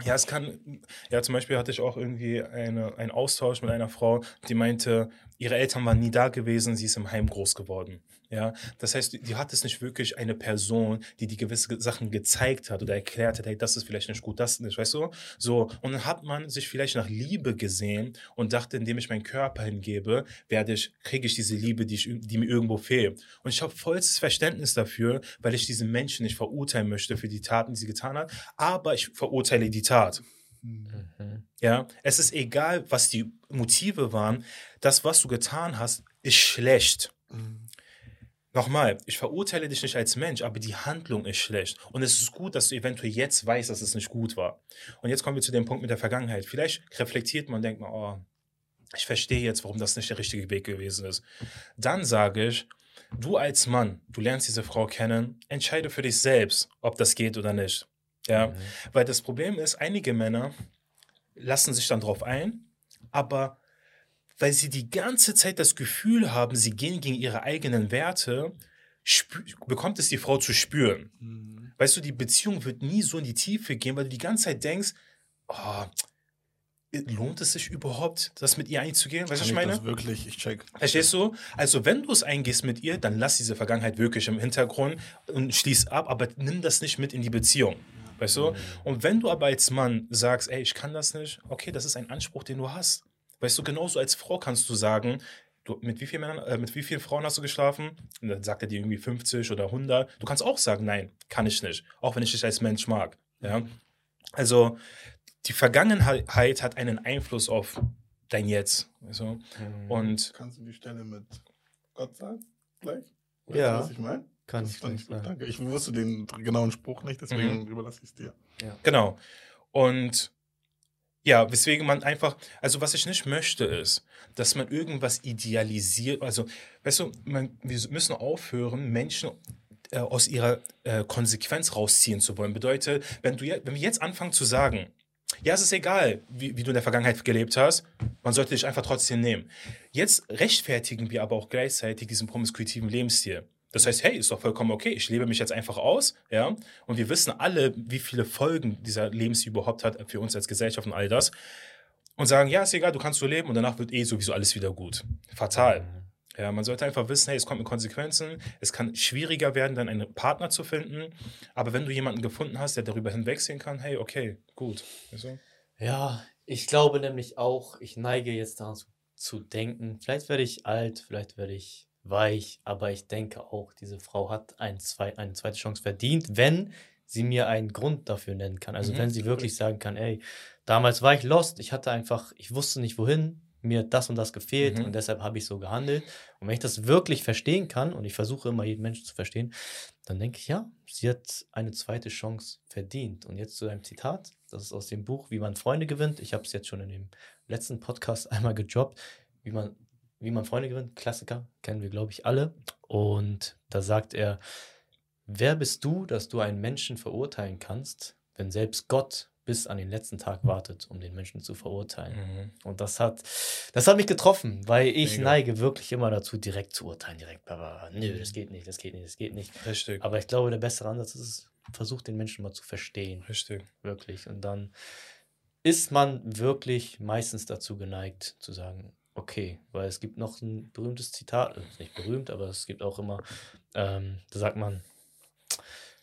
Ja, es kann, ja, zum Beispiel hatte ich auch irgendwie eine, einen Austausch mit einer Frau, die meinte, ihre Eltern waren nie da gewesen, sie ist im Heim groß geworden. Ja, das heißt, die hat es nicht wirklich eine Person, die die gewisse Sachen gezeigt hat oder erklärt hat, hey, das ist vielleicht nicht gut, das nicht, weißt du? So, und dann hat man sich vielleicht nach Liebe gesehen und dachte, indem ich meinen Körper hingebe, werde ich, kriege ich diese Liebe, die, ich, die mir irgendwo fehlt. Und ich habe vollstes Verständnis dafür, weil ich diesen Menschen nicht verurteilen möchte für die Taten, die sie getan hat, aber ich verurteile die Tat. Mhm. Ja, es ist egal, was die Motive waren. Das, was du getan hast, ist schlecht. Mhm. Nochmal, ich verurteile dich nicht als Mensch, aber die Handlung ist schlecht. Und es ist gut, dass du eventuell jetzt weißt, dass es nicht gut war. Und jetzt kommen wir zu dem Punkt mit der Vergangenheit. Vielleicht reflektiert man und denkt man, oh, ich verstehe jetzt, warum das nicht der richtige Weg gewesen ist. Dann sage ich, du als Mann, du lernst diese Frau kennen, entscheide für dich selbst, ob das geht oder nicht. Ja, mhm. weil das Problem ist, einige Männer lassen sich dann drauf ein, aber weil sie die ganze Zeit das Gefühl haben, sie gehen gegen ihre eigenen Werte, bekommt es die Frau zu spüren. Mhm. Weißt du, die Beziehung wird nie so in die Tiefe gehen, weil du die ganze Zeit denkst, oh, lohnt es sich überhaupt, das mit ihr einzugehen? Weißt du, was ich meine? Das wirklich, ich check. Verstehst du? Also, wenn du es eingehst mit ihr, dann lass diese Vergangenheit wirklich im Hintergrund und schließ ab, aber nimm das nicht mit in die Beziehung. Weißt du? Mhm. Und wenn du aber als Mann sagst, ey, ich kann das nicht, okay, das ist ein Anspruch, den du hast. Weißt du, genauso als Frau kannst du sagen, du, mit wie vielen Männern, äh, mit wie vielen Frauen hast du geschlafen? Und dann sagt er dir irgendwie 50 oder 100. Du kannst auch sagen, nein, kann ich nicht. Auch wenn ich dich als Mensch mag. Ja? Also, die Vergangenheit hat einen Einfluss auf dein Jetzt. Also, mhm. Und Kannst du die Stelle mit Gott sagen? Gleich? Weißt ja. Du, was ich meine? Kann ich nicht. Danke. Ich wusste den genauen Spruch nicht, deswegen mhm. überlasse ich es dir. Ja. Genau. Und ja, weswegen man einfach, also was ich nicht möchte, ist, dass man irgendwas idealisiert. Also, weißt du, man, wir müssen aufhören, Menschen äh, aus ihrer äh, Konsequenz rausziehen zu wollen. Bedeutet, wenn, du, wenn wir jetzt anfangen zu sagen, ja, es ist egal, wie, wie, du in der Vergangenheit gelebt hast. Man sollte dich einfach trotzdem nehmen. Jetzt rechtfertigen wir aber auch gleichzeitig diesen promiskuitiven Lebensstil. Das heißt, hey, ist doch vollkommen okay, ich lebe mich jetzt einfach aus, ja. Und wir wissen alle, wie viele Folgen dieser Lebensstil überhaupt hat für uns als Gesellschaft und all das. Und sagen, ja, ist egal, du kannst so leben und danach wird eh sowieso alles wieder gut. Fatal. Mhm. Ja, man sollte einfach wissen, hey, es kommt mit Konsequenzen. Es kann schwieriger werden, dann einen Partner zu finden. Aber wenn du jemanden gefunden hast, der darüber hinwegsehen kann, hey, okay, gut. Also. Ja, ich glaube nämlich auch, ich neige jetzt dazu zu denken, vielleicht werde ich alt, vielleicht werde ich weich, aber ich denke auch, diese Frau hat ein, zwei, eine zweite Chance verdient, wenn sie mir einen Grund dafür nennen kann. Also mhm. wenn sie wirklich sagen kann, ey, damals war ich lost, ich hatte einfach, ich wusste nicht wohin, mir das und das gefehlt mhm. und deshalb habe ich so gehandelt. Und wenn ich das wirklich verstehen kann und ich versuche immer jeden Menschen zu verstehen, dann denke ich, ja, sie hat eine zweite Chance verdient. Und jetzt zu einem Zitat, das ist aus dem Buch Wie man Freunde gewinnt. Ich habe es jetzt schon in dem letzten Podcast [laughs] einmal gedroppt, wie man, wie man Freunde gewinnt. Klassiker, kennen wir, glaube ich, alle. Und da sagt er, wer bist du, dass du einen Menschen verurteilen kannst, wenn selbst Gott bis an den letzten Tag wartet, um den Menschen zu verurteilen. Mhm. Und das hat, das hat mich getroffen, weil ich Mega. neige wirklich immer dazu, direkt zu urteilen, direkt, aber nö, das geht nicht, das geht nicht, das geht nicht. Richtig. Aber ich glaube, der bessere Ansatz ist, versucht den Menschen mal zu verstehen. Richtig. Wirklich. Und dann ist man wirklich meistens dazu geneigt zu sagen, okay, weil es gibt noch ein berühmtes Zitat, nicht berühmt, aber es gibt auch immer, ähm, da sagt man,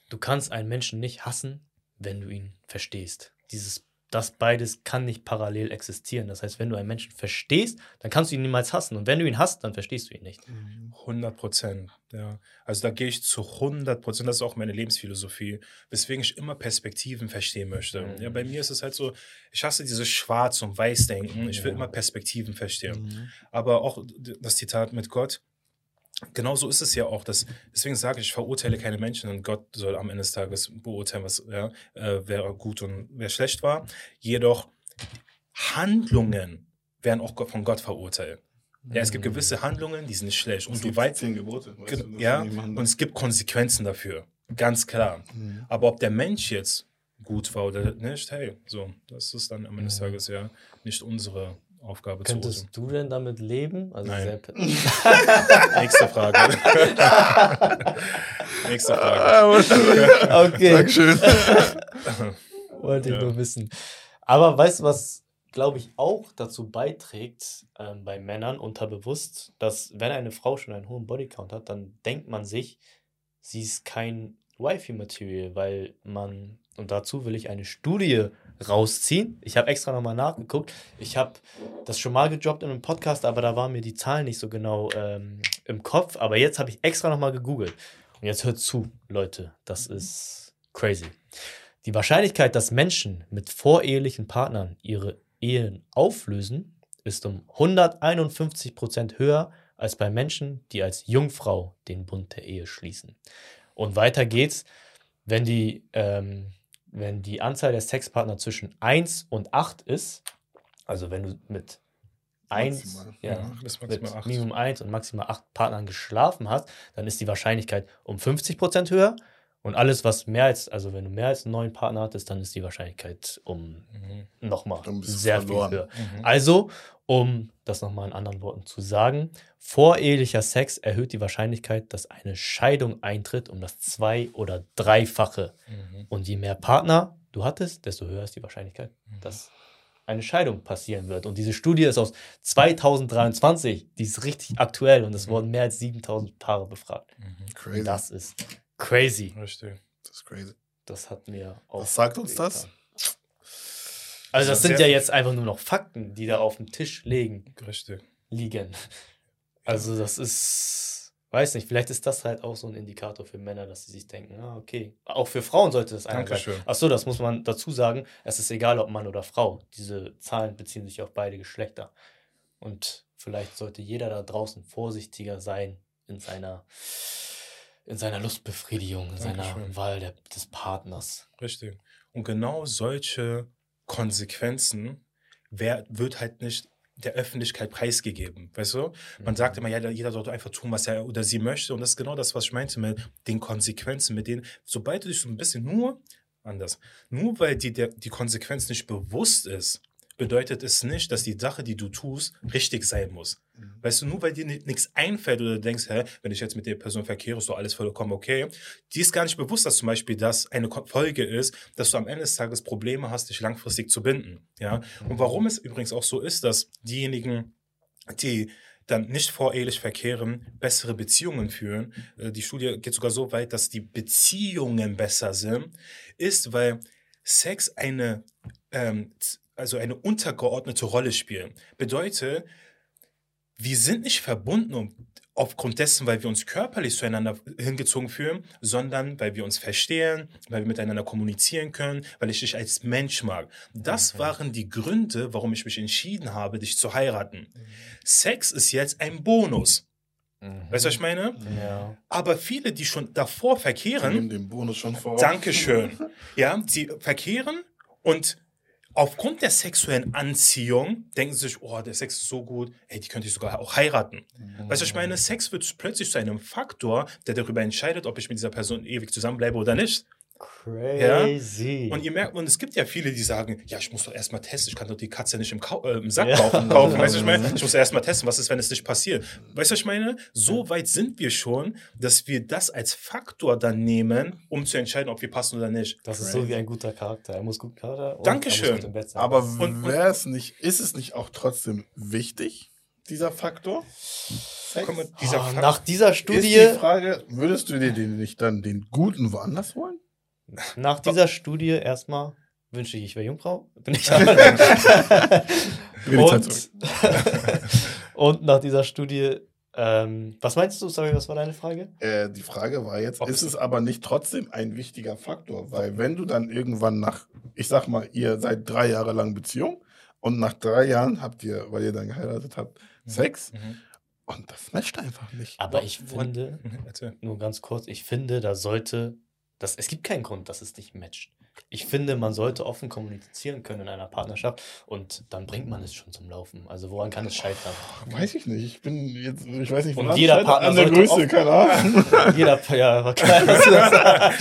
du kannst einen Menschen nicht hassen, wenn du ihn verstehst. Dieses, das beides kann nicht parallel existieren. Das heißt, wenn du einen Menschen verstehst, dann kannst du ihn niemals hassen. Und wenn du ihn hast, dann verstehst du ihn nicht. 100 Prozent, ja. Also da gehe ich zu 100 Prozent. Das ist auch meine Lebensphilosophie, weswegen ich immer Perspektiven verstehen möchte. Mhm. Ja, bei mir ist es halt so, ich hasse dieses Schwarz- und Weiß-Denken. Ich will immer Perspektiven verstehen. Mhm. Aber auch das Zitat mit Gott, genau so ist es ja auch. Dass, deswegen sage ich, ich verurteile keine Menschen und Gott soll am Ende des Tages beurteilen, was ja, äh, wer gut und wer schlecht war. Jedoch Handlungen werden auch von Gott verurteilt. Ja, es gibt mhm. gewisse Handlungen, die sind schlecht. Und es gibt weit, zehn Gebote. Weißt du, ja, und es gibt Konsequenzen dafür. Ganz klar. Mhm. Aber ob der Mensch jetzt gut war oder nicht, hey, so, das ist dann am Ende des Tages ja nicht unsere Aufgabe Könntest zu Könntest du denn damit leben? Also Nein. [laughs] Nächste Frage. [laughs] Nächste Frage. Ah, okay. Dankeschön. [laughs] Wollte ich ja. nur wissen. Aber weißt du, was, glaube ich, auch dazu beiträgt ähm, bei Männern unterbewusst, dass wenn eine Frau schon einen hohen Bodycount hat, dann denkt man sich, sie ist kein Wifi-Material, weil man, und dazu will ich eine Studie rausziehen. Ich habe extra nochmal nachgeguckt. Ich habe das schon mal gedroppt in einem Podcast, aber da waren mir die Zahlen nicht so genau ähm, im Kopf. Aber jetzt habe ich extra nochmal gegoogelt. Und jetzt hört zu, Leute, das ist crazy. Die Wahrscheinlichkeit, dass Menschen mit vorehelichen Partnern ihre Ehen auflösen, ist um 151 Prozent höher als bei Menschen, die als Jungfrau den Bund der Ehe schließen. Und weiter geht's, wenn die ähm, wenn die Anzahl der Sexpartner zwischen 1 und 8 ist, also wenn du mit eins, ja, ja, mit Minimum eins und maximal acht Partnern geschlafen hast, dann ist die Wahrscheinlichkeit um 50 Prozent höher. Und alles, was mehr als, also wenn du mehr als einen neuen Partner hattest, dann ist die Wahrscheinlichkeit um mhm. nochmal sehr verloren. viel höher. Mhm. Also, um das nochmal in anderen Worten zu sagen, vorehelicher Sex erhöht die Wahrscheinlichkeit, dass eine Scheidung eintritt, um das zwei- oder dreifache. Mhm. Und je mehr Partner du hattest, desto höher ist die Wahrscheinlichkeit, mhm. dass eine Scheidung passieren wird. Und diese Studie ist aus 2023, die ist richtig aktuell und es mhm. wurden mehr als 7000 Paare befragt. Mhm. Crazy. Das ist crazy. Richtig. Das ist crazy. Das hat mir auch. Was sagt uns das? Also, das, das sind ja jetzt einfach nur noch Fakten, die da auf dem Tisch liegen. Richtig. Liegen. Also, das ist weiß nicht, vielleicht ist das halt auch so ein Indikator für Männer, dass sie sich denken, ah, okay. Auch für Frauen sollte das einer sein. Achso, das muss man dazu sagen. Es ist egal, ob Mann oder Frau. Diese Zahlen beziehen sich auf beide Geschlechter. Und vielleicht sollte jeder da draußen vorsichtiger sein in seiner, in seiner Lustbefriedigung, in Dankeschön. seiner Wahl der, des Partners. Richtig. Und genau solche Konsequenzen wer, wird halt nicht der Öffentlichkeit preisgegeben. Weißt du? Man sagt mhm. immer, ja, jeder sollte einfach tun, was er oder sie möchte. Und das ist genau das, was ich meinte mit den Konsequenzen, mit denen, sobald du dich so ein bisschen nur anders, nur weil dir der, die Konsequenz nicht bewusst ist, bedeutet es nicht, dass die Sache, die du tust, richtig sein muss. Mhm. Weißt du, nur weil dir nichts einfällt oder du denkst, hä, wenn ich jetzt mit der Person verkehre, ist doch alles vollkommen okay. Die ist gar nicht bewusst, dass zum Beispiel das eine Folge ist, dass du am Ende des Tages Probleme hast, dich langfristig zu binden. Ja. Und warum es übrigens auch so ist, dass diejenigen, die dann nicht vorehelich verkehren, bessere Beziehungen führen. Äh, die Studie geht sogar so weit, dass die Beziehungen besser sind, ist, weil Sex eine ähm, also eine untergeordnete Rolle spielen. Bedeutet, wir sind nicht verbunden aufgrund dessen, weil wir uns körperlich zueinander hingezogen fühlen, sondern weil wir uns verstehen, weil wir miteinander kommunizieren können, weil ich dich als Mensch mag. Das mhm. waren die Gründe, warum ich mich entschieden habe, dich zu heiraten. Mhm. Sex ist jetzt ein Bonus. Mhm. Weißt du, was ich meine? Ja. Aber viele, die schon davor verkehren. Nehmen den Bonus schon vor. Dankeschön. [laughs] ja, sie verkehren und aufgrund der sexuellen Anziehung denken sie sich, oh, der Sex ist so gut, ey, die könnte ich sogar auch heiraten. Mhm. Weißt du, ich meine, Sex wird plötzlich zu einem Faktor, der darüber entscheidet, ob ich mit dieser Person ewig zusammenbleibe oder nicht. Crazy. Ja? Und ihr merkt, und es gibt ja viele, die sagen, ja, ich muss doch erstmal testen, ich kann doch die Katze nicht im, Kau äh, im Sack ja. kaufen. kaufen. Weißt du, ich meine, [laughs] ich muss erstmal testen, was ist, wenn es nicht passiert. Weißt du, ich meine, so weit sind wir schon, dass wir das als Faktor dann nehmen, um zu entscheiden, ob wir passen oder nicht. Das Crazy. ist so wie ein guter Charakter. Er muss gut Charakter und Dankeschön. Aber wäre es nicht, ist es nicht auch trotzdem wichtig, dieser Faktor? Mal, dieser oh, nach dieser Studie. Ist die Frage, würdest du dir den nicht dann den guten woanders holen? Nach dieser Studie erstmal wünsche ich, ich wäre Jungfrau. Bin ich [laughs] und, [laughs] und nach dieser Studie, ähm, was meinst du? Sorry, was war deine Frage? Äh, die Frage war jetzt, Ob ist es aber nicht trotzdem ein wichtiger Faktor? Weil wenn du dann irgendwann nach, ich sag mal, ihr seid drei Jahre lang Beziehung und nach drei Jahren habt ihr, weil ihr dann geheiratet habt, mhm. Sex. Mhm. Und das matcht einfach nicht. Aber ich finde, [laughs] nur ganz kurz, ich finde, da sollte das, es gibt keinen Grund, dass es nicht matcht. Ich finde, man sollte offen kommunizieren können in einer Partnerschaft und dann bringt man es schon zum Laufen. Also woran kann es scheitern? Weiß ich nicht. Ich bin jetzt, ich weiß nicht, und jeder Partner an der Größe, keine Ahnung. [laughs] jeder, ja, klar, [laughs]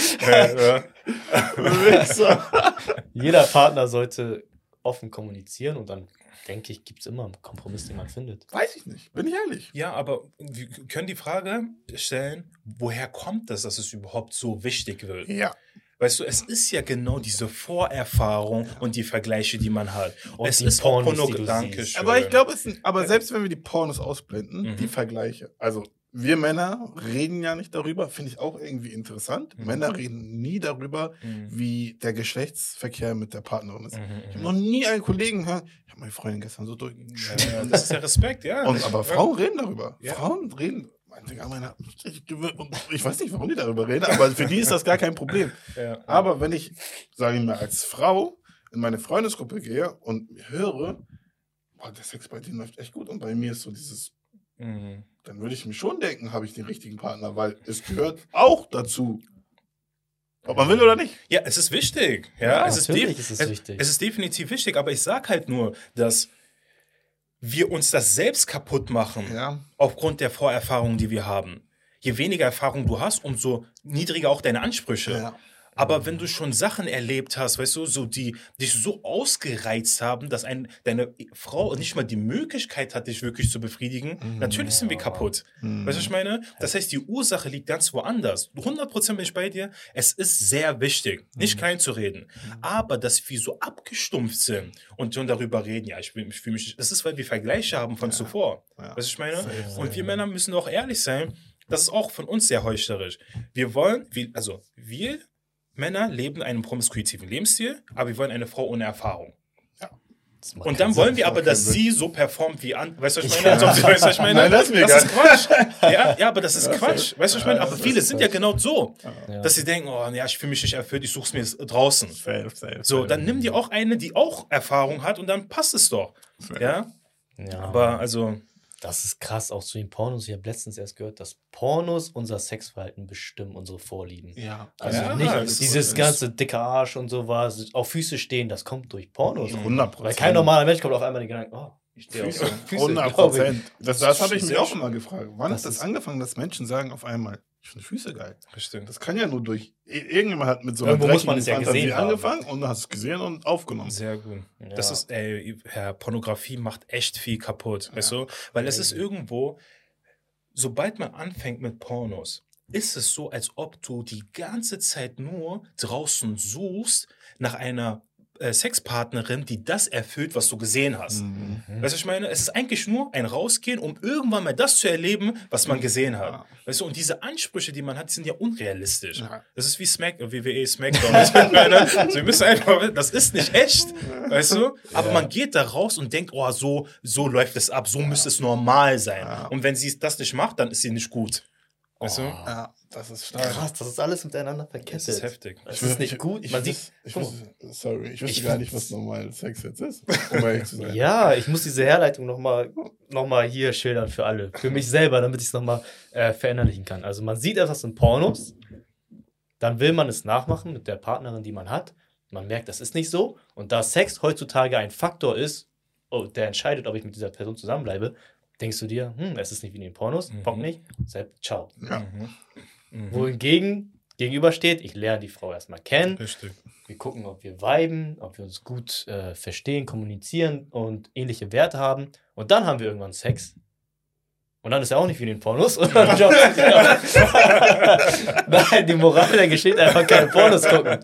das [laughs] jeder Partner sollte offen kommunizieren und dann denke ich, gibt es immer einen Kompromiss, den man findet. Weiß ich nicht, bin ich ehrlich. Ja, aber wir können die Frage stellen, woher kommt das, dass es überhaupt so wichtig wird? Ja. Weißt du, es ist ja genau diese Vorerfahrung und die Vergleiche, die man hat. Und es ist Pornos, Pornogedanke. Aber ich glaube, aber selbst wenn wir die Pornos ausblenden, mhm. die Vergleiche, also wir Männer reden ja nicht darüber, finde ich auch irgendwie interessant. Mhm. Männer reden nie darüber, mhm. wie der Geschlechtsverkehr mit der Partnerin ist. Mhm. Ich habe noch nie einen Kollegen gehört, ich habe meine Freundin gestern so durch. Ja, das ist der Respekt, ja. Und, aber Frauen reden darüber. Ja. Frauen reden. Ich weiß nicht, warum die darüber reden, aber für die ist das gar kein Problem. Ja. Aber wenn ich, sage ich mal, als Frau in meine Freundesgruppe gehe und höre, boah, der Sex bei denen läuft echt gut und bei mir ist so dieses Mhm. Dann würde ich mir schon denken, habe ich den richtigen Partner, weil es gehört [laughs] auch dazu. Ob man will oder nicht. Ja, es ist wichtig. Ja, ja es, ist ist es, wichtig. es ist definitiv wichtig, aber ich sage halt nur, dass wir uns das selbst kaputt machen, Ja. aufgrund der Vorerfahrungen, die wir haben. Je weniger Erfahrung du hast, umso niedriger auch deine Ansprüche. Ja. Aber wenn du schon Sachen erlebt hast, weißt du, so die dich so ausgereizt haben, dass ein, deine Frau nicht mal die Möglichkeit hat, dich wirklich zu befriedigen, natürlich sind wir kaputt. Weißt du, was ich meine? Das heißt, die Ursache liegt ganz woanders. 100% bin ich bei dir. Es ist sehr wichtig, nicht klein zu reden. Aber dass wir so abgestumpft sind und schon darüber reden, ja, ich, ich fühle mich, das ist, weil wir Vergleiche haben von zuvor. Ja. Weißt du, was ich meine? Und wir Männer müssen auch ehrlich sein, das ist auch von uns sehr heuchlerisch. Wir wollen, wir, also wir Männer leben einen promiskuitiven Lebensstil, aber wir wollen eine Frau ohne Erfahrung. Und dann wollen wir aber, dass sie so performt wie an. Weißt du, was ich meine? Sie, weißt du, was ich meine? Nein, das das ist. Quatsch. Ja, ja, aber das ist Quatsch. Weißt du, was ich meine? Ja, Aber viele sind ja genau so, Ja. dass sie denken, oh, ja, ich fühle mich nicht erfüllt, ich suche es mir draußen. So, dann nimm dir auch eine, die auch Erfahrung hat und dann passt es doch. Ja, Ja. aber also, Das ist krass, auch zu den Pornos. Ich habe letztens erst gehört, dass Pornos unser Sexverhalten bestimmen, unsere Vorlieben. Ja. Also Ja, nicht dieses ist- ganze dicke Arsch und sowas, auf Füße stehen, das kommt durch Pornos. 100 Weil kein normaler Mensch kommt auf einmal den Gedanken, oh, ich stehe auf Füße. so Füße. 100 glaub ich. Prozent. Das, das habe ich mich auch schon mal gefragt. Wann Das ist das ist- angefangen, dass Menschen sagen auf einmal, ich finde Füße geil? bestimmt. Das kann ja nur durch. Irgendjemand hat mit so einer muss man es ja Fantasie gesehen haben. angefangen und hast es gesehen und aufgenommen. Sehr gut. Ja. Das ist, ey, Herr, Pornografie macht echt viel kaputt, weißt du? Weil es ist irgendwo, sobald man anfängt mit Pornos, ist es so, als ob du die ganze Zeit nur draußen suchst nach einer Sexpartnerin, die das erfüllt, was du gesehen hast. Mhm. Weißt du, was ich meine? Es ist eigentlich nur ein Rausgehen, um irgendwann mal das zu erleben, was man gesehen hat. Ja. Weißt du, und diese Ansprüche, die man hat, sind ja unrealistisch. Ja. Das ist wie Smack, äh, WWE Smackdown. Weißt du, was ich meine? so, wir müssen einfach, das ist nicht echt, weißt du? Aber man geht da raus und denkt, oh, so, so läuft es ab, so müsste es normal sein. Ja. Und wenn sie das nicht macht, dann ist sie nicht gut. Weißt du? Ja, das ist stark. Krass, das ist alles miteinander verkettet. Das ist heftig. Das ist nicht gut. Ich, Man ich, sieht, ich, wusste, sorry, ich wusste Ich gar nicht, was normal Sex jetzt ist, um [laughs] ehrlich zu sein. Ja, ich muss diese Herleitung nochmal noch mal hier schildern für alle. Für mich selber, damit ich es nochmal äh, verinnerlichen kann. Also man sieht etwas in Pornos, dann will man es nachmachen mit der Partnerin, die man hat. Man merkt, das ist nicht so. Und da Sex heutzutage ein Faktor ist, oh, der entscheidet, ob ich mit dieser Person zusammenbleibe, denkst du dir, hm, es ist nicht wie in den Pornos, Mhm. Bock nicht, selbst, ciao. Ja. Mhm. Mhm. Wohingegen gegenübersteht, ich lerne die Frau erstmal kennen, Richtig. wir gucken, ob wir viben, ob wir uns gut äh, verstehen, kommunizieren und ähnliche Werte haben. Und dann haben wir irgendwann Sex. Und dann ist er auch nicht wie in den Pornos. [laughs] [laughs] Nein, die Moral der Geschichte einfach keine Pornos gucken.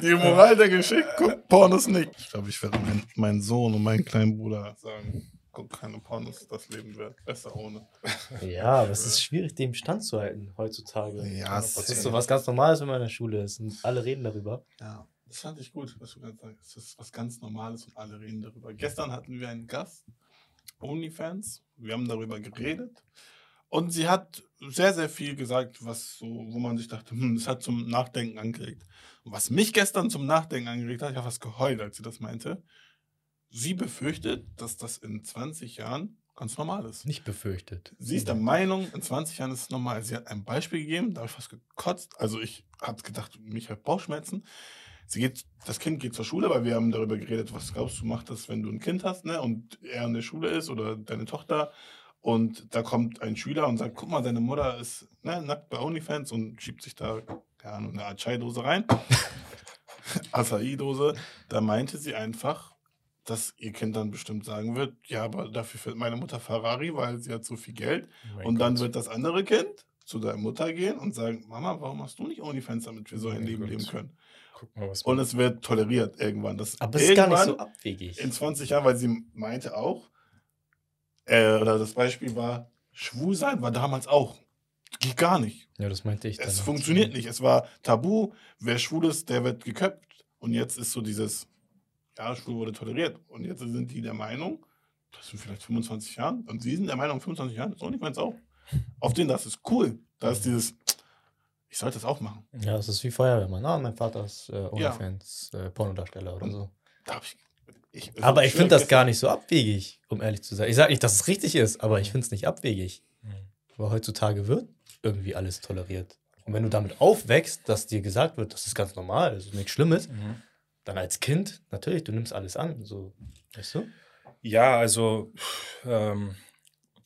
Die Moral der Geschichte, guck Pornos nicht. Ich glaube, ich werde mein, meinen Sohn und meinen kleinen Bruder sagen, guck keine Pornos, das Leben wird besser ohne. Ja, [laughs] aber es ist schwierig, dem standzuhalten heutzutage. Ja, es das ist so was ganz Normales, wenn man in der Schule ist. Und alle reden darüber. Ja, das fand ich gut, was du gerade sagst. Das ist was ganz Normales und alle reden darüber. Gestern hatten wir einen Gast, OnlyFans. Wir haben darüber geredet. Und sie hat sehr, sehr viel gesagt, was so, wo man sich dachte, hm, das hat zum Nachdenken angeregt. Und was mich gestern zum Nachdenken angeregt hat, ich habe fast geheult, als sie das meinte. Sie befürchtet, dass das in 20 Jahren ganz normal ist. Nicht befürchtet. Sie ist der Meinung, in 20 Jahren ist es normal. Sie hat ein Beispiel gegeben, da habe ich fast gekotzt. Also ich habe gedacht, mich hat Bauchschmerzen. Sie geht, das Kind geht zur Schule, weil wir haben darüber geredet, was glaubst du, macht das, wenn du ein Kind hast, ne? Und er in der Schule ist oder deine Tochter. Und da kommt ein Schüler und sagt, guck mal, deine Mutter ist ne, nackt bei OnlyFans und schiebt sich da, keine Ahnung, eine Art Chai-Dose rein. [laughs] Acai-Dose. Da meinte sie einfach, dass ihr Kind dann bestimmt sagen wird, ja, aber dafür fährt meine Mutter Ferrari, weil sie hat so viel Geld. Mein und dann Gott. wird das andere Kind zu deiner Mutter gehen und sagen, Mama, warum hast du nicht OnlyFans, damit wir so ein Mein Leben Gott. leben können? Guck mal, was Und es wird toleriert irgendwann. Das Aber es ist gar nicht so abwegig. In 20 Jahren, weil sie meinte auch, äh, oder das Beispiel war, schwul sein war damals auch. Geht gar nicht. Ja, das meinte ich. Es funktioniert nicht. Es war tabu. Wer schwul ist, der wird geköpft. Und jetzt ist so dieses, ja, schwul wurde toleriert. Und jetzt sind die der Meinung, das sind vielleicht 25 Jahren. Und sie sind der Meinung, 25 Jahren ist OnlyFans auch. Auf denen, das ist cool. Da ist dieses, ich sollte das auch machen. Ja, das ist wie Feuerwehrmann. Ah, mein Vater ist äh, OnlyFans, äh, Pornodarsteller oder so. Da hab ich, ich, Aber ich finde das gar nicht so abwegig, um ehrlich zu sein. Ich sage nicht, dass es richtig ist, aber ich finde es nicht abwegig. Mhm. Aber heutzutage wird irgendwie alles toleriert. Und wenn du damit aufwächst, dass dir gesagt wird, das ist ganz normal, das ist nichts Schlimmes, Mhm. Dann als Kind, natürlich, du nimmst alles an. So, weißt du? Ja, also ähm,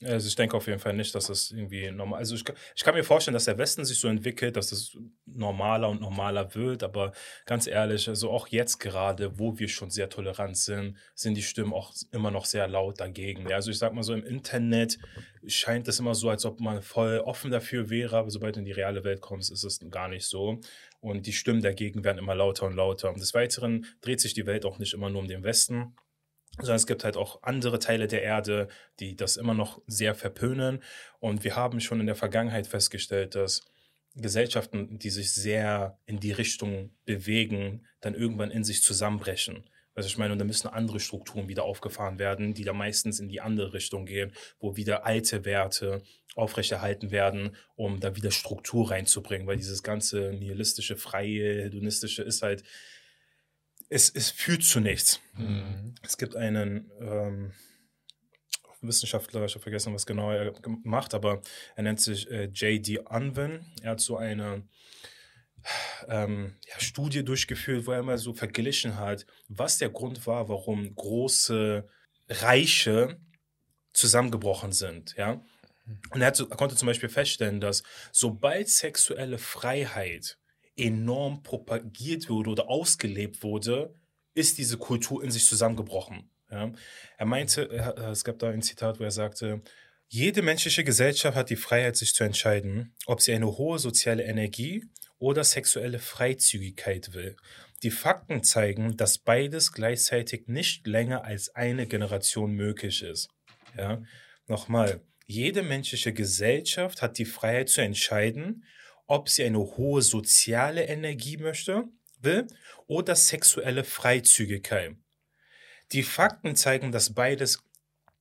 also ich denke auf jeden Fall nicht, dass das irgendwie normal Also ich, ich kann mir vorstellen, dass der Westen sich so entwickelt, dass es normaler und normaler wird. Aber ganz ehrlich, also auch jetzt gerade, wo wir schon sehr tolerant sind, sind die Stimmen auch immer noch sehr laut dagegen. Also ich sag mal so, im Internet scheint es immer so, als ob man voll offen dafür wäre, aber sobald du in die reale Welt kommst, ist es gar nicht so. Und die Stimmen dagegen werden immer lauter und lauter. Und des Weiteren dreht sich die Welt auch nicht immer nur um den Westen sondern es gibt halt auch andere Teile der Erde, die das immer noch sehr verpönen. Und wir haben schon in der Vergangenheit festgestellt, dass Gesellschaften, die sich sehr in die Richtung bewegen, dann irgendwann in sich zusammenbrechen. Also ich meine, und da müssen andere Strukturen wieder aufgefahren werden, die da meistens in die andere Richtung gehen, wo wieder alte Werte aufrechterhalten werden, um da wieder Struktur reinzubringen, weil dieses ganze nihilistische, freie, hedonistische ist halt es, es führt zu nichts. Mhm. Es gibt einen ähm, Wissenschaftler, ich habe vergessen, was genau er macht, aber er nennt sich äh, J.D. Unwin. Er hat so eine ähm, ja, Studie durchgeführt, wo er mal so verglichen hat, was der Grund war, warum große Reiche zusammengebrochen sind. Ja? Und er, so, er konnte zum Beispiel feststellen, dass sobald sexuelle Freiheit enorm propagiert wurde oder ausgelebt wurde, ist diese Kultur in sich zusammengebrochen. Ja? Er meinte, es gab da ein Zitat, wo er sagte, jede menschliche Gesellschaft hat die Freiheit, sich zu entscheiden, ob sie eine hohe soziale Energie oder sexuelle Freizügigkeit will. Die Fakten zeigen, dass beides gleichzeitig nicht länger als eine Generation möglich ist. Ja? Nochmal, jede menschliche Gesellschaft hat die Freiheit zu entscheiden, ob sie eine hohe soziale Energie möchte, will oder sexuelle Freizügigkeit. Die Fakten zeigen, dass beides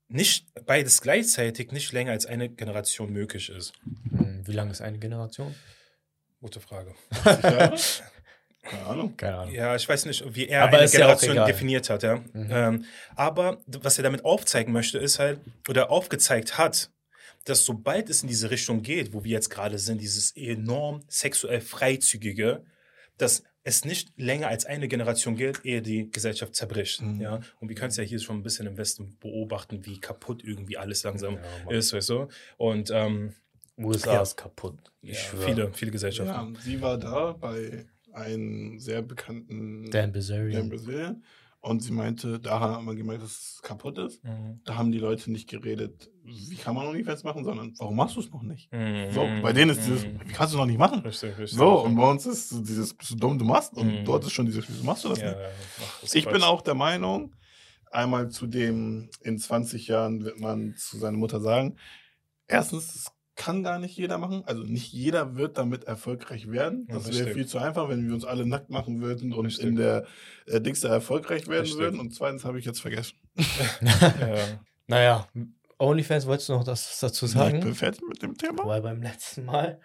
nicht beides gleichzeitig nicht länger als eine Generation möglich ist. Hm, wie lange ist eine Generation? Gute Frage. Ja. [laughs] Keine Ahnung. Keine Ahnung. Ja, ich weiß nicht, wie er aber eine Generation ja definiert hat. Ja. Mhm. Ähm, aber was er damit aufzeigen möchte, ist halt, oder aufgezeigt hat, dass sobald es in diese Richtung geht, wo wir jetzt gerade sind, dieses enorm sexuell freizügige, dass es nicht länger als eine Generation gilt, ehe die Gesellschaft zerbricht. Mhm. Ja? Und wir können es ja hier schon ein bisschen im Westen beobachten, wie kaputt irgendwie alles langsam ja, ist, weißt du? Und ähm, USA ja, ist kaputt. Ja, viele, viele Gesellschaften. Ja, sie war da bei einem sehr bekannten Dan Bilzerian. Dan Bilzerian und sie meinte, da hat man gemerkt, dass es kaputt ist. Mhm. Da haben die Leute nicht geredet, wie kann man OnlyFans machen, sondern warum machst du es noch nicht? Mhm. So, bei denen ist dieses, mhm. wie kannst du es noch nicht machen? Richtig, richtig, so, und bei uns ist dieses, bist du dumm, du machst. Und mhm. dort ist schon dieses, wieso machst du das ja, nicht? Das ich bin auch der Meinung, einmal zu dem, in 20 Jahren wird man zu seiner Mutter sagen, erstens, kann gar nicht jeder machen. Also nicht jeder wird damit erfolgreich werden. Das ja, wäre viel zu einfach, wenn wir uns alle nackt machen würden und richtig. in der äh, Dings erfolgreich werden richtig. würden. Und zweitens habe ich jetzt vergessen. [laughs] ja. Naja, OnlyFans, wolltest du noch das dazu sagen? Ich bin fertig mit dem Thema. Weil beim letzten Mal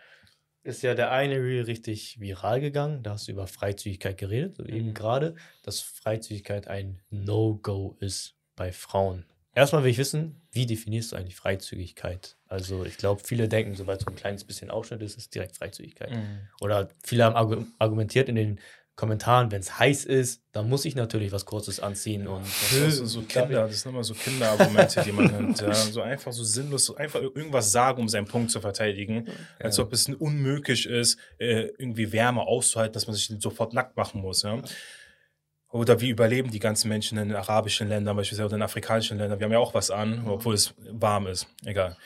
ist ja der eine Reel richtig viral gegangen. Da hast du über Freizügigkeit geredet, mhm. eben gerade, dass Freizügigkeit ein No-Go ist bei Frauen. Erstmal will ich wissen, wie definierst du eigentlich Freizügigkeit? Also ich glaube, viele denken, sobald so ein kleines bisschen Ausschnitt ist, ist direkt Freizügigkeit. Mhm. Oder viele haben argumentiert in den Kommentaren, wenn es heiß ist, dann muss ich natürlich was Kurzes anziehen. Und das, ist so Kinder, das sind immer so Kinderargumente, die man nimmt. Ja. So einfach so sinnlos, einfach irgendwas sagen, um seinen Punkt zu verteidigen. Ja. Als ob es unmöglich ist, äh, irgendwie Wärme auszuhalten, dass man sich sofort nackt machen muss. Ja. Oder wie überleben die ganzen Menschen in den arabischen Ländern, beispielsweise oder in afrikanischen Ländern? Wir haben ja auch was an, obwohl es warm ist. Egal.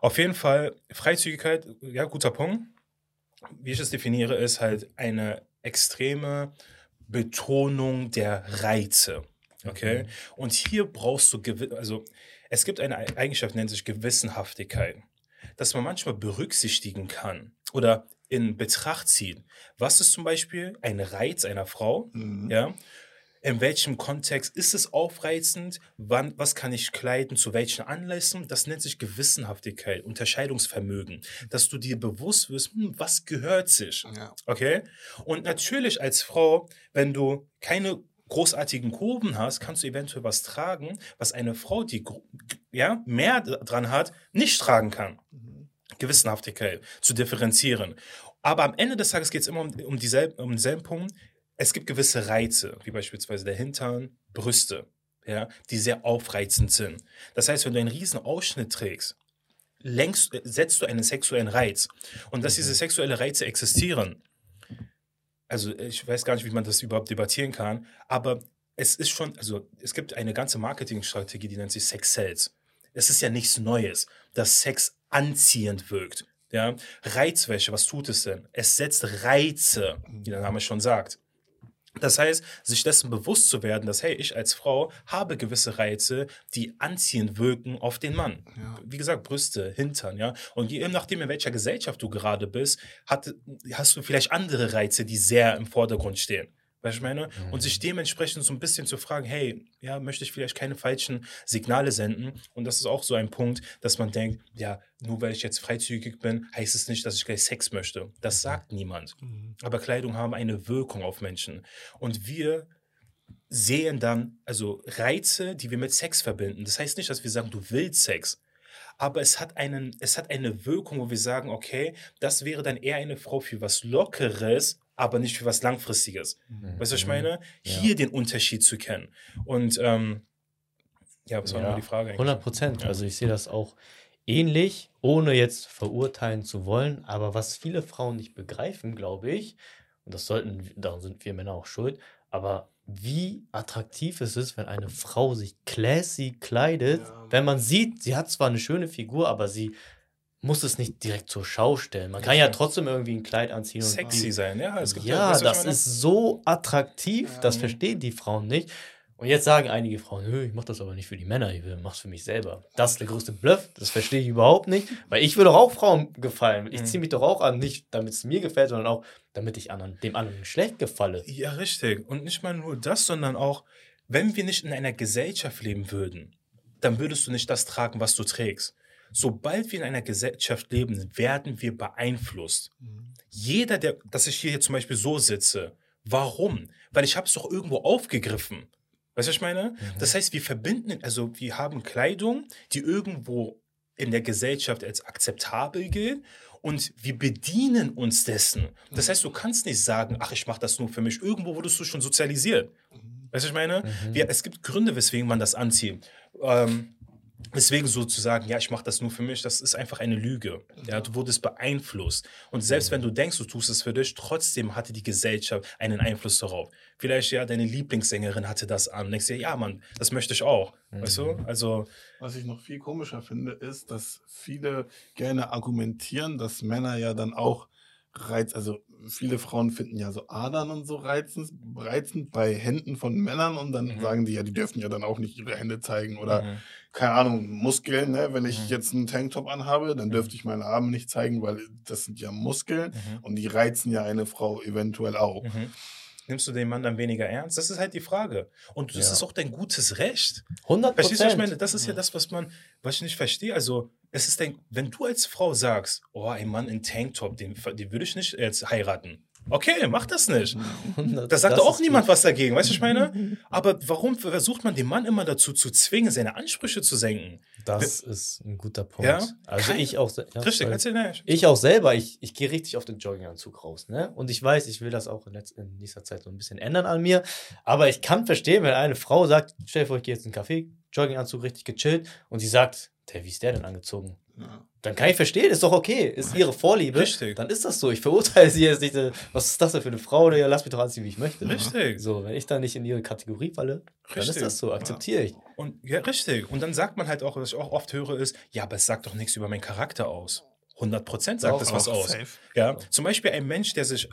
Auf jeden Fall, Freizügigkeit, ja, guter Punkt. Wie ich es definiere, ist halt eine extreme Betonung der Reize. Okay? Mhm. Und hier brauchst du, also es gibt eine Eigenschaft, nennt sich Gewissenhaftigkeit, dass man manchmal berücksichtigen kann oder in Betracht zieht. Was ist zum Beispiel ein Reiz einer Frau? Mhm. Ja in welchem Kontext ist es aufreizend, wann, was kann ich kleiden, zu welchen Anlässen. Das nennt sich Gewissenhaftigkeit, Unterscheidungsvermögen, dass du dir bewusst wirst, hm, was gehört sich. Ja. Okay? Und natürlich als Frau, wenn du keine großartigen Kurven hast, kannst du eventuell was tragen, was eine Frau, die ja, mehr dran hat, nicht tragen kann. Mhm. Gewissenhaftigkeit zu differenzieren. Aber am Ende des Tages geht es immer um, um, dieselben, um denselben Punkt es gibt gewisse Reize, wie beispielsweise der Hintern, Brüste. ja, die sehr aufreizend sind. Das heißt, wenn du einen riesen Ausschnitt trägst, längst, äh, setzt du einen sexuellen Reiz. Und dass diese sexuelle Reize existieren, also ich weiß gar nicht, wie man das überhaupt debattieren kann, aber es ist schon, also es gibt eine ganze Marketingstrategie, die nennt sich Sex Sales. Es ist ja nichts Neues, dass Sex anziehend wirkt. Ja, Reizwäsche, was tut es denn? Es setzt Reize, wie der Name schon sagt. Das heißt, sich dessen bewusst zu werden, dass, hey, ich als Frau habe gewisse Reize, die anziehend wirken auf den Mann. Ja. Wie gesagt, Brüste, Hintern, ja. Und je nachdem, in welcher Gesellschaft du gerade bist, hat, hast du vielleicht andere Reize, die sehr im Vordergrund stehen. Weißt du, ich meine? Mhm. Und sich dementsprechend so ein bisschen zu fragen, hey, ja, möchte ich vielleicht keine falschen Signale senden? Und das ist auch so ein Punkt, dass man denkt, ja, nur weil ich jetzt freizügig bin, heißt es nicht, dass ich gleich Sex möchte. Das mhm. sagt niemand. Mhm. Aber Kleidung haben eine Wirkung auf Menschen. Und wir sehen dann also Reize, die wir mit Sex verbinden. Das heißt nicht, dass wir sagen, du willst Sex. Aber es hat, einen, es hat eine Wirkung, wo wir sagen, okay, das wäre dann eher eine Frau für was Lockeres aber nicht für was Langfristiges. Mhm. Weißt du, was ich meine? Hier ja. den Unterschied zu kennen. Und ähm, ja, was war ja, nochmal die Frage? Eigentlich? 100 Prozent. Ja. Also ich sehe das auch ähnlich, ohne jetzt verurteilen zu wollen. Aber was viele Frauen nicht begreifen, glaube ich, und das sollten, daran sind wir Männer auch schuld, aber wie attraktiv es ist, wenn eine Frau sich classy kleidet, ja. wenn man sieht, sie hat zwar eine schöne Figur, aber sie muss es nicht direkt zur Schau stellen. Man kann ja trotzdem irgendwie ein Kleid anziehen. Sexy und sein, ja. Es gibt ja, das ist so attraktiv, ja. das verstehen die Frauen nicht. Und jetzt sagen einige Frauen, ich mache das aber nicht für die Männer, ich mache es für mich selber. Das ist der größte Bluff, das verstehe ich überhaupt nicht, weil ich will doch auch Frauen gefallen. Ich mhm. ziehe mich doch auch an, nicht damit es mir gefällt, sondern auch damit ich anderen, dem anderen schlecht gefalle. Ja, richtig. Und nicht mal nur das, sondern auch, wenn wir nicht in einer Gesellschaft leben würden, dann würdest du nicht das tragen, was du trägst sobald wir in einer Gesellschaft leben, werden wir beeinflusst. Mhm. Jeder, der, dass ich hier zum Beispiel so sitze, warum? Weil ich habe es doch irgendwo aufgegriffen. Weißt du, was ich meine? Mhm. Das heißt, wir verbinden, also wir haben Kleidung, die irgendwo in der Gesellschaft als akzeptabel gilt und wir bedienen uns dessen. Das heißt, du kannst nicht sagen, ach, ich mache das nur für mich. Irgendwo wurdest du schon sozialisiert. Mhm. Weißt du, was ich meine? Mhm. Wir, es gibt Gründe, weswegen man das anzieht. Ähm, Deswegen sozusagen, ja, ich mache das nur für mich, das ist einfach eine Lüge. Ja, du wurdest beeinflusst. Und selbst wenn du denkst, du tust es für dich, trotzdem hatte die Gesellschaft einen Einfluss darauf. Vielleicht, ja, deine Lieblingssängerin hatte das an. Denkst dir, ja, Mann, das möchte ich auch. Mhm. Weißt du? Also. Was ich noch viel komischer finde, ist, dass viele gerne argumentieren, dass Männer ja dann auch Reiz, also viele Frauen finden ja so Adern und so reizend, reizend bei Händen von Männern und dann mhm. sagen die ja, die dürfen ja dann auch nicht ihre Hände zeigen oder mhm. Keine Ahnung, Muskeln, ne? Wenn ich mhm. jetzt einen Tanktop anhabe, dann dürfte ich meine Arme nicht zeigen, weil das sind ja Muskeln mhm. und die reizen ja eine Frau eventuell auch. Mhm. Nimmst du den Mann dann weniger ernst? Das ist halt die Frage. Und das ja. ist auch dein gutes Recht. 100 Verstehst du, was ich meine? Das ist ja das, was man, was ich nicht verstehe. Also, es ist dein, wenn du als Frau sagst, oh, ein Mann in Tanktop, den, den würde ich nicht jetzt heiraten. Okay, mach das nicht. Da sagt das auch niemand gut. was dagegen, weißt du, ich meine? Aber warum versucht man den Mann immer dazu zu zwingen, seine Ansprüche zu senken? Das Wir, ist ein guter Punkt. Ja? Also Kein, ich auch. Ja, richtig, erzähl, ne? Ich auch selber, ich, ich gehe richtig auf den Jogginganzug raus, ne? Und ich weiß, ich will das auch in, letzter, in nächster Zeit so ein bisschen ändern an mir. Aber ich kann verstehen, wenn eine Frau sagt, stell dir vor, ich gehe jetzt in einen Café, Jogginganzug richtig gechillt und sie sagt, der, wie ist der denn angezogen? Ja. Dann kann ich verstehen, ist doch okay, ist ihre Vorliebe. Richtig. Dann ist das so. Ich verurteile sie jetzt nicht. Was ist das denn für eine Frau? Ja, lass mich doch anziehen, wie ich möchte. Richtig. So, wenn ich dann nicht in ihre Kategorie falle, richtig. dann ist das so, akzeptiere ich. Und ja, richtig. Und dann sagt man halt auch, was ich auch oft höre, ist, ja, aber es sagt doch nichts über meinen Charakter aus. 100 Prozent sagt es was aus. Safe. Ja, zum Beispiel ein Mensch, der sich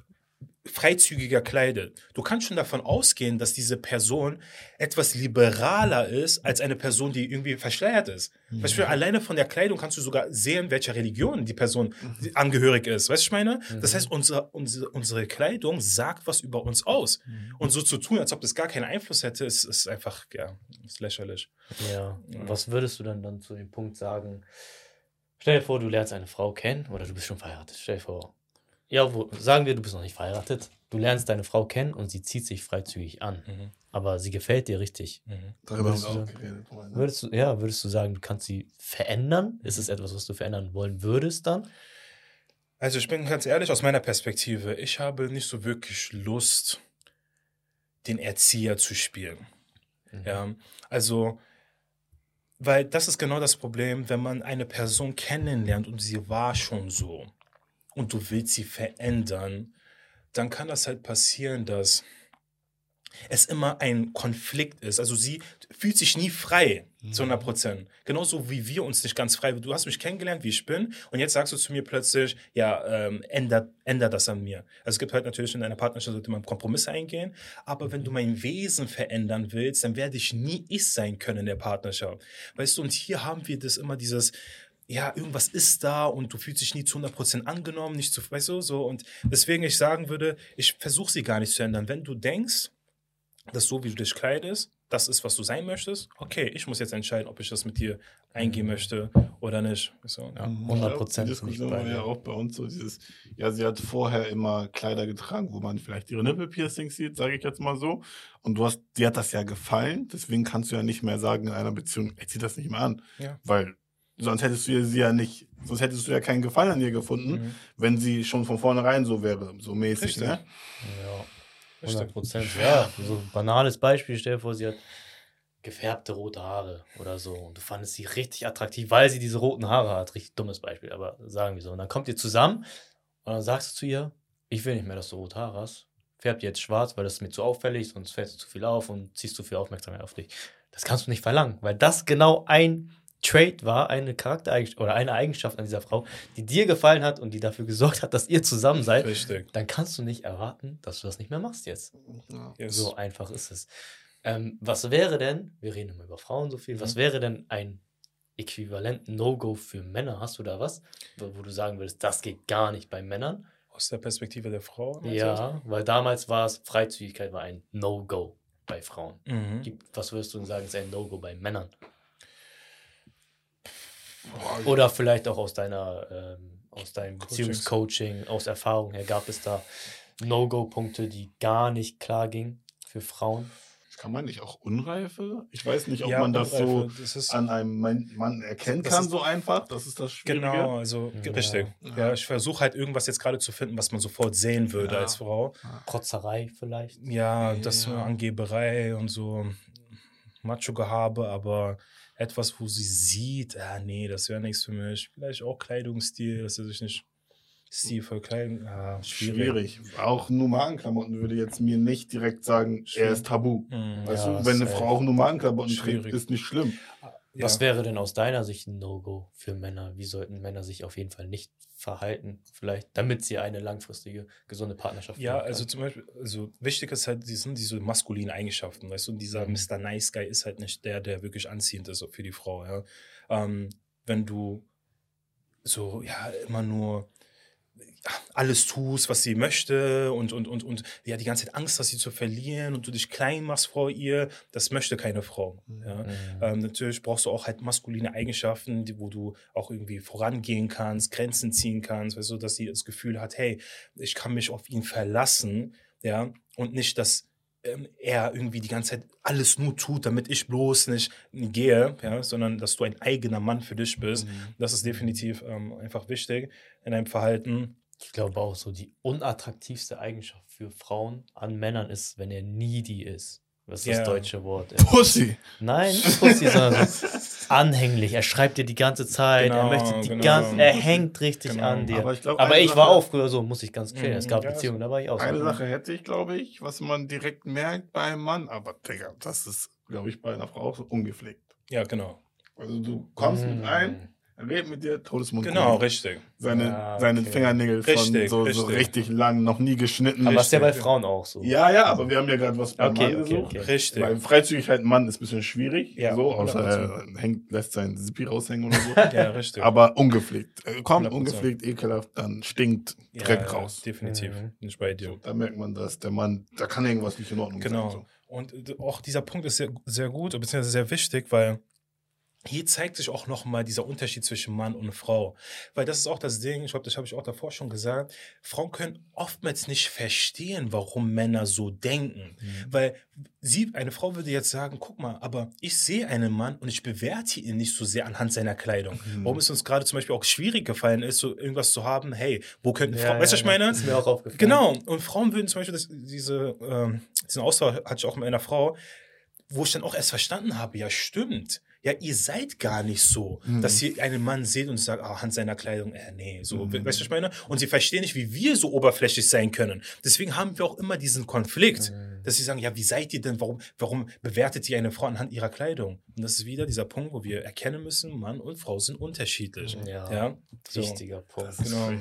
freizügiger kleidet. Du kannst schon davon ausgehen, dass diese Person etwas liberaler ist als eine Person, die irgendwie verschleiert ist. Mhm. Du, alleine von der Kleidung kannst du sogar sehen, welcher Religion die Person mhm. angehörig ist. Weißt du, ich meine? Mhm. Das heißt, unsere, unsere, unsere Kleidung sagt was über uns aus. Mhm. Und so zu tun, als ob das gar keinen Einfluss hätte, ist, ist einfach, ja, ist lächerlich. Ja. ja. Was würdest du dann, dann zu dem Punkt sagen? Stell dir vor, du lernst eine Frau kennen oder du bist schon verheiratet. Stell dir vor, ja, wo, sagen wir, du bist noch nicht verheiratet. Du lernst deine Frau kennen und sie zieht sich freizügig an. Mhm. Aber sie gefällt dir richtig. Mhm. Darüber haben wir auch geredet. Ne? Würdest du, ja, würdest du sagen, du kannst sie verändern? Ist es etwas, was du verändern wollen würdest dann? Also ich bin ganz ehrlich aus meiner Perspektive, ich habe nicht so wirklich Lust, den Erzieher zu spielen. Mhm. Ja, also, weil das ist genau das Problem, wenn man eine Person kennenlernt und sie war schon so und du willst sie verändern, dann kann das halt passieren, dass es immer ein Konflikt ist. Also sie fühlt sich nie frei zu 100 Prozent. Genauso wie wir uns nicht ganz frei. Du hast mich kennengelernt, wie ich bin, und jetzt sagst du zu mir plötzlich, ja, ähm, ändert, ändert das an mir. Also es gibt halt natürlich in einer Partnerschaft sollte man Kompromisse eingehen, aber wenn du mein Wesen verändern willst, dann werde ich nie ich sein können in der Partnerschaft. Weißt du, und hier haben wir das immer dieses, ja, irgendwas ist da und du fühlst dich nie zu 100% angenommen, nicht zu, weißt du, so. Und deswegen ich sagen würde, ich versuche sie gar nicht zu ändern. Wenn du denkst, dass so wie du dich kleidest, das ist, was du sein möchtest. Okay, ich muss jetzt entscheiden, ob ich das mit dir eingehen mhm. möchte oder nicht. So, ja. 100 mhm. Prozent. Die Diskussion war ja auch bei uns so dieses, ja, sie hat vorher immer Kleider getragen, wo man vielleicht ihre Nippelpiercings sieht, sage ich jetzt mal so. Und du hast, dir hat das ja gefallen, deswegen kannst du ja nicht mehr sagen in einer Beziehung, ich zieh das nicht mehr an. Ja. Weil sonst hättest du sie ja nicht, sonst hättest du ja keinen Gefallen an ihr gefunden, mhm. wenn sie schon von vornherein so wäre, so mäßig. Richtig. Ne? Ja. 100 Prozent, ja. So ein banales Beispiel, stell dir vor, sie hat gefärbte rote Haare oder so und du fandest sie richtig attraktiv, weil sie diese roten Haare hat. Richtig dummes Beispiel, aber sagen wir so. Und dann kommt ihr zusammen und dann sagst du zu ihr, ich will nicht mehr, dass du rote Haare hast. Färb jetzt schwarz, weil das ist mir zu auffällig, sonst fällst du zu viel auf und ziehst zu viel Aufmerksamkeit auf dich. Das kannst du nicht verlangen, weil das genau ein Trait war, eine Charaktereigenschaft oder eine Eigenschaft an dieser Frau, die dir gefallen hat und die dafür gesorgt hat, dass ihr zusammen seid, Richtig. dann kannst du nicht erwarten, dass du das nicht mehr machst jetzt. Ja. Yes. So einfach ist es. Ähm, was wäre denn, wir reden immer über Frauen so viel, mhm. was wäre denn ein äquivalent No-Go für Männer? Hast du da was, wo, wo, du sagen würdest, das geht gar nicht bei Männern? Aus der Perspektive der Frau? Ja, weil damals war es, Freizügigkeit war ein No-Go bei Frauen. Mhm. Was würdest du sagen, ist ein No-Go bei Männern? Oder vielleicht auch aus deiner, ähm, aus deinem Beziehungscoaching, aus Erfahrung her, gab es da No-Go-Punkte, die gar nicht klar gingen für Frauen? Kann man nicht auch Unreife? Ich weiß nicht, ob ja, man das Unreife, so das an einem Mann erkennen kann, ist, so einfach. Das ist das Schwierige. Genau, also ja. richtig. Ja, ja ich versuche halt irgendwas jetzt gerade zu finden, was man sofort sehen würde als Frau. Protzerei vielleicht. Ja, das Angeberei und so Macho-Gehabe, aber etwas, wo sie sieht, ah nee, das wäre nichts für mich. Vielleicht auch Kleidungsstil, dass er sich nicht stilvoll kleiden. Ah, schwierig. schwierig. Auch Nummernklamotten würde jetzt mir nicht direkt sagen, schwierig. er ist tabu. Mhm, weißt ja, wenn eine Frau auch Nummernklamotten trägt, ist nicht schlimm. Was ja. wäre denn aus deiner Sicht ein No-Go für Männer? Wie sollten Männer sich auf jeden Fall nicht verhalten, vielleicht, damit sie eine langfristige, gesunde Partnerschaft haben? Ja, also zum Beispiel, also wichtig ist halt, die sind diese maskulinen Eigenschaften, weißt du, und dieser mhm. Mr. Nice Guy ist halt nicht der, der wirklich anziehend ist für die Frau, ja. Ähm, wenn du so, ja, immer nur alles tust, was sie möchte und, und, und, und ja, die ganze Zeit Angst hast, sie zu verlieren und du dich klein machst vor ihr, das möchte keine Frau. Ja. Mhm. Ähm, natürlich brauchst du auch halt maskuline Eigenschaften, die, wo du auch irgendwie vorangehen kannst, Grenzen ziehen kannst, weißt du, dass sie das Gefühl hat, hey, ich kann mich auf ihn verlassen, ja, und nicht, dass ähm, er irgendwie die ganze Zeit alles nur tut, damit ich bloß nicht gehe, ja, sondern dass du ein eigener Mann für dich bist. Mhm. Das ist definitiv ähm, einfach wichtig in deinem Verhalten. Ich glaube auch so, die unattraktivste Eigenschaft für Frauen an Männern ist, wenn er needy ist. Was ist yeah. das deutsche Wort? Pussy. Nein, nicht [laughs] Pussy, sondern so anhänglich. Er schreibt dir die ganze Zeit. Genau, er möchte die genau. ganze, er hängt richtig genau. an dir. Aber ich, glaub, Aber ich Sache, war auch früher so, muss ich ganz klar. Mhm, es gab ja, Beziehungen, da war ich auch so. Eine Sache hätte ich, glaube ich, was man direkt merkt beim Mann. Aber Digga, das ist, glaube ich, bei einer Frau auch so ungepflegt. Ja, genau. Also du kommst mhm. mit ein, redet mit dir, Todesmund. Genau, richtig. Seine, ja, okay. seine Fingernägel richtig, von so richtig. so richtig lang, noch nie geschnitten. Aber ist ja bei Frauen auch so. Ja, ja, aber wir haben ja gerade was beim okay, Mann okay, gesucht. Okay. Richtig. Weil Freizügigkeit ein Mann ist ein bisschen schwierig. Ja, so, außer er hängt, lässt sein Zippi raushängen oder so. [laughs] ja, richtig. Aber ungepflegt. Kommt ungepflegt, ekelhaft, dann stinkt direkt ja, raus. Definitiv. Mhm. Nicht bei dir. So, da merkt man, dass der Mann, da kann irgendwas nicht in Ordnung genau. sein. Genau. So. Und auch dieser Punkt ist sehr, sehr gut, beziehungsweise sehr wichtig, weil hier zeigt sich auch nochmal dieser Unterschied zwischen Mann und Frau. Weil das ist auch das Ding, ich glaube, das habe ich auch davor schon gesagt, Frauen können oftmals nicht verstehen, warum Männer so denken. Mhm. Weil sie, eine Frau würde jetzt sagen, guck mal, aber ich sehe einen Mann und ich bewerte ihn nicht so sehr anhand seiner Kleidung. Mhm. Warum es uns gerade zum Beispiel auch schwierig gefallen ist, so irgendwas zu haben, hey, wo könnten ja, Frauen, weißt du, ja, was ich meine? Ist mir auch aufgefallen. Genau, und Frauen würden zum Beispiel das, diese, ähm, diesen Austausch hatte ich auch mit einer Frau, wo ich dann auch erst verstanden habe, ja, stimmt. Ja, ihr seid gar nicht so, mhm. dass ihr einen Mann seht und sagt, ah, Hand seiner Kleidung, äh, nee, so, mhm. weißt du, was ich meine? Und sie verstehen nicht, wie wir so oberflächlich sein können. Deswegen haben wir auch immer diesen Konflikt, mhm. dass sie sagen, ja, wie seid ihr denn, warum, warum bewertet ihr eine Frau anhand ihrer Kleidung? Und das ist wieder dieser Punkt, wo wir erkennen müssen, Mann und Frau sind unterschiedlich. Ja, ja? So. wichtiger Punkt. Genau.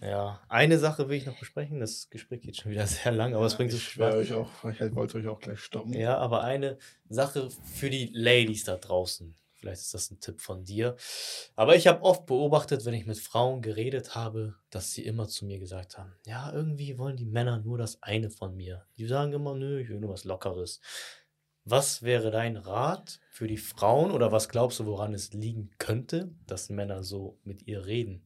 Ja, eine Sache will ich noch besprechen. Das Gespräch geht schon wieder [laughs] sehr lang, aber es bringt so schwer. Euch auch, ich wollte euch auch gleich stoppen. Ja, aber eine Sache für die Ladies da draußen. Vielleicht ist das ein Tipp von dir. Aber ich habe oft beobachtet, wenn ich mit Frauen geredet habe, dass sie immer zu mir gesagt haben: Ja, irgendwie wollen die Männer nur das eine von mir. Die sagen immer: Nö, ich will nur was Lockeres. Was wäre dein Rat für die Frauen oder was glaubst du, woran es liegen könnte, dass Männer so mit ihr reden?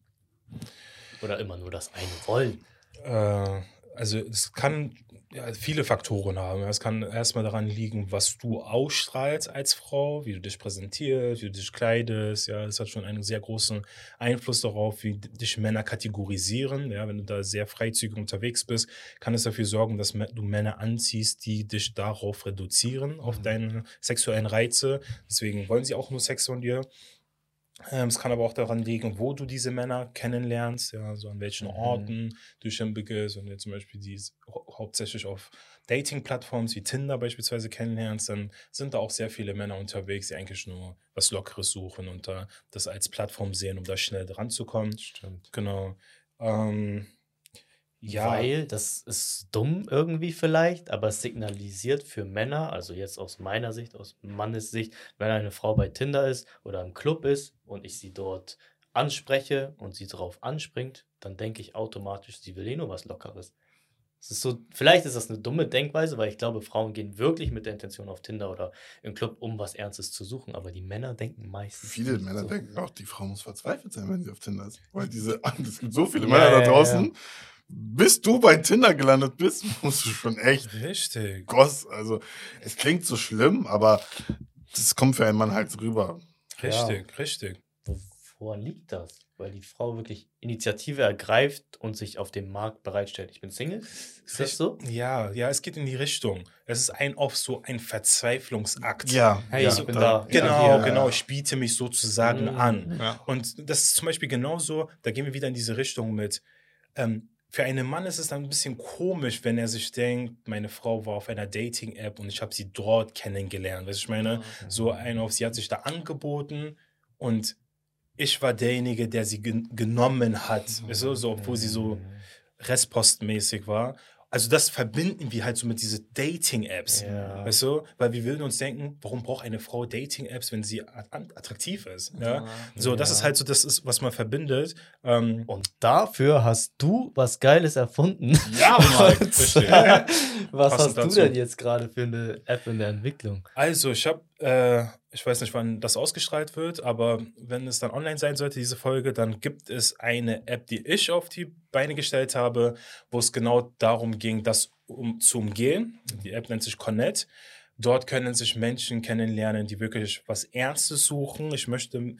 Oder immer nur das eine wollen? Äh, also es kann ja, viele Faktoren haben. Es kann erstmal daran liegen, was du ausstrahlst als Frau, wie du dich präsentierst, wie du dich kleidest. Ja, das hat schon einen sehr großen Einfluss darauf, wie dich Männer kategorisieren. Ja, wenn du da sehr freizügig unterwegs bist, kann es dafür sorgen, dass du Männer anziehst, die dich darauf reduzieren, auf mhm. deine sexuellen Reize. Deswegen wollen sie auch nur Sex von dir. Ähm, es kann aber auch daran liegen, wo du diese Männer kennenlernst, ja, so an welchen mhm. Orten du schon begehst. Wenn du zum Beispiel die hauptsächlich auf Dating-Plattformen wie Tinder beispielsweise kennenlernst, dann sind da auch sehr viele Männer unterwegs, die eigentlich nur was Lockeres suchen und da das als Plattform sehen, um da schnell dran zu kommen. Stimmt. Genau. Ähm, ja. Weil, das ist dumm irgendwie vielleicht, aber es signalisiert für Männer, also jetzt aus meiner Sicht, aus Mannes Sicht, wenn eine Frau bei Tinder ist oder im Club ist und ich sie dort anspreche und sie darauf anspringt, dann denke ich automatisch, sie will eh nur was Lockeres. Es ist so, vielleicht ist das eine dumme Denkweise, weil ich glaube, Frauen gehen wirklich mit der Intention auf Tinder oder im Club, um was Ernstes zu suchen. Aber die Männer denken meistens. Viele Männer so. denken auch, die Frau muss verzweifelt sein, wenn sie auf Tinder ist. Weil diese, [laughs] es gibt so viele ja, Männer da draußen. Ja, ja bis du bei Tinder gelandet bist, musst du schon echt. Richtig. Goss, also, es klingt so schlimm, aber das kommt für einen Mann halt rüber. Richtig, ja. richtig. Woran liegt das? Weil die Frau wirklich Initiative ergreift und sich auf dem Markt bereitstellt. Ich bin Single. Ist das so? Ja, ja, es geht in die Richtung. Es ist ein oft so ein Verzweiflungsakt. Ja, hey, ja, ich bin da. Genau, ja, genau. Ich biete mich sozusagen mhm. an. Ja. Und das ist zum Beispiel genauso, da gehen wir wieder in diese Richtung mit. Ähm, für einen Mann ist es dann ein bisschen komisch, wenn er sich denkt, meine Frau war auf einer Dating-App und ich habe sie dort kennengelernt. Weißt du, ich meine, okay. Ah, so ein auf sie hat sich da angeboten und ich war derjenige, der sie gen genommen hat. Weißt du, so, obwohl sie so restpostmäßig war. Also das verbinden wir halt so mit diesen Dating-Apps, ja. weißt du? Weil wir würden uns denken, warum braucht eine Frau Dating-Apps, wenn sie attraktiv ist? Ja? So, das ist halt so, das ist, was man verbindet. Ähm, Und dafür hast du was Geiles erfunden. Ja, Mike, [laughs] [laughs] Was hast du denn jetzt gerade für eine App in der Entwicklung? Also, ich habe äh, ich weiß nicht, wann das ausgestrahlt wird, aber wenn es dann online sein sollte, diese Folge, dann gibt es eine App, die ich auf die Beine gestellt habe, wo es genau darum ging, das um, zu umgehen. Die App nennt sich Connect. Dort können sich Menschen kennenlernen, die wirklich was Ernstes suchen. Ich möchte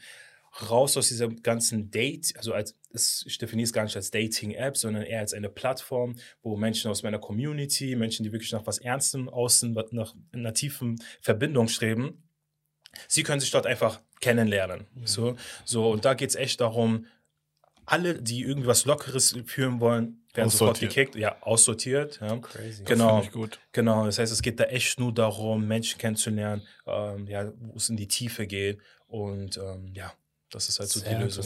raus aus dieser ganzen Date, also als ich definiere es gar nicht als Dating-App, sondern eher als eine Plattform, wo Menschen aus meiner Community, Menschen, die wirklich nach was Ernstem außen, nach einer tiefen Verbindung streben, Sie können sich dort einfach kennenlernen. Mhm. So, so, und da geht es echt darum, alle, die irgendwie was Lockeres führen wollen, werden sofort gekickt, ja, aussortiert. Ja. Crazy. Genau, das gut. genau. Das heißt, es geht da echt nur darum, Menschen kennenzulernen, ähm, ja, wo es in die Tiefe geht. Und ähm, ja, das ist halt so Sehr die Lösung.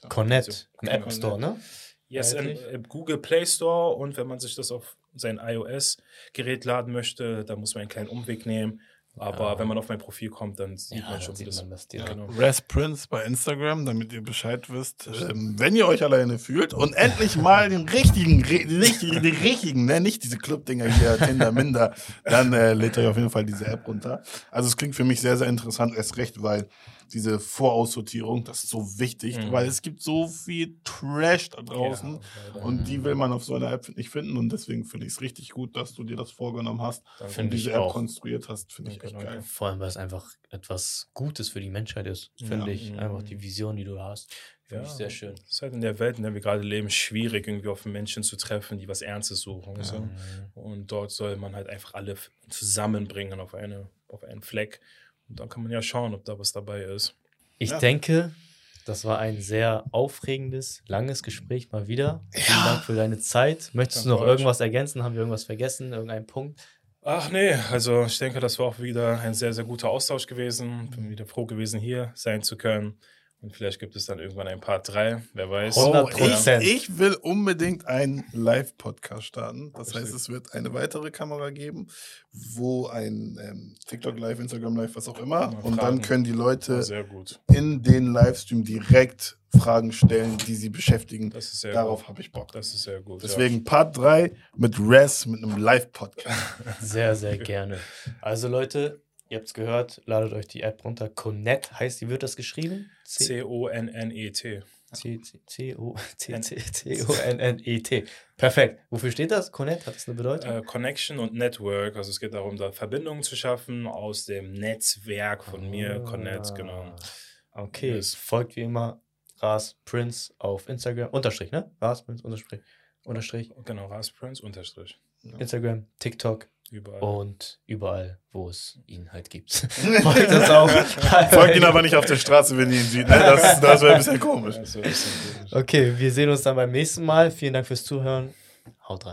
Da. Connect, im App Store, ne? Yes, im Google Play Store und wenn man sich das auf sein iOS-Gerät laden möchte, dann muss man einen kleinen Umweg nehmen. Aber ja. wenn man auf mein Profil kommt, dann sieht ja, man schon, wie das, man das ja. genau. Res Prince bei Instagram, damit ihr Bescheid wisst, ähm, wenn ihr euch alleine fühlt und endlich mal den richtigen, den richtigen, den richtigen, ne, nicht diese Club-Dinger hier, Tinder, Minder, dann äh, lädt euch auf jeden Fall diese App runter. Also es klingt für mich sehr, sehr interessant, erst recht, weil diese Voraussortierung, das ist so wichtig, mhm. weil es gibt so viel Trash da draußen ja, und die will man auf so einer App nicht finden und deswegen finde ich es richtig gut, dass du dir das vorgenommen hast und diese App auch. konstruiert hast, finde ich echt geil. Vor allem, weil es einfach etwas Gutes für die Menschheit ist, finde ja. ich. Mhm. Einfach die Vision, die du hast. Finde ja. ich sehr schön. Es ist halt in der Welt, in der wir gerade leben, schwierig, irgendwie auf Menschen zu treffen, die was Ernstes suchen. Ja. So. Und dort soll man halt einfach alle zusammenbringen auf eine auf einen Fleck. Und dann kann man ja schauen, ob da was dabei ist. Ich ja. denke, das war ein sehr aufregendes, langes Gespräch mal wieder. Ja. Vielen Dank für deine Zeit. Möchtest Danke du noch irgendwas ergänzen? Haben wir irgendwas vergessen? Irgendeinen Punkt? Ach nee, also ich denke, das war auch wieder ein sehr, sehr guter Austausch gewesen. Bin wieder froh gewesen, hier sein zu können. Und vielleicht gibt es dann irgendwann ein Part 3, wer weiß. 100 Prozent. Ich, ich, will unbedingt einen Live-Podcast starten. Das Richtig. heißt, es wird eine weitere Kamera geben, wo ein ähm, TikTok Live, Instagram Live, was auch immer. Und dann können die Leute in den Livestream direkt Fragen stellen, die sie beschäftigen. Darauf habe ich Bock. Das ist sehr gut. Deswegen ja. Part 3 mit Res, mit einem Live-Podcast. [laughs] Sehr, sehr gerne. Also Leute, Ihr habt es gehört, ladet euch die App runter. Connect heißt, wie wird das geschrieben? C-O-N-N-E-T. C-O-N-N-E-T. [laughs] Perfekt. Wofür steht das? Connect, hat das eine Bedeutung? Uh, Connection und Network. Also es geht darum, da Verbindungen zu schaffen aus dem Netzwerk von ah. mir. Connect, genau. Okay. Yes. Folgt wie immer Ras Prince auf Instagram. Unterstrich, ne? Ras Prince Unterstrich. Unterstrich. Genau, Ras Prince Unterstrich. Instagram, TikTok, Überall. Und überall, wo es ihn halt gibt. [laughs] Folgt das auch. [laughs] Folgt ihn aber nicht auf der Straße, wenn ihr ihn sieht. Ne? Das, das wäre ein bisschen komisch. Okay, wir sehen uns dann beim nächsten Mal. Vielen Dank fürs Zuhören. Haut rein.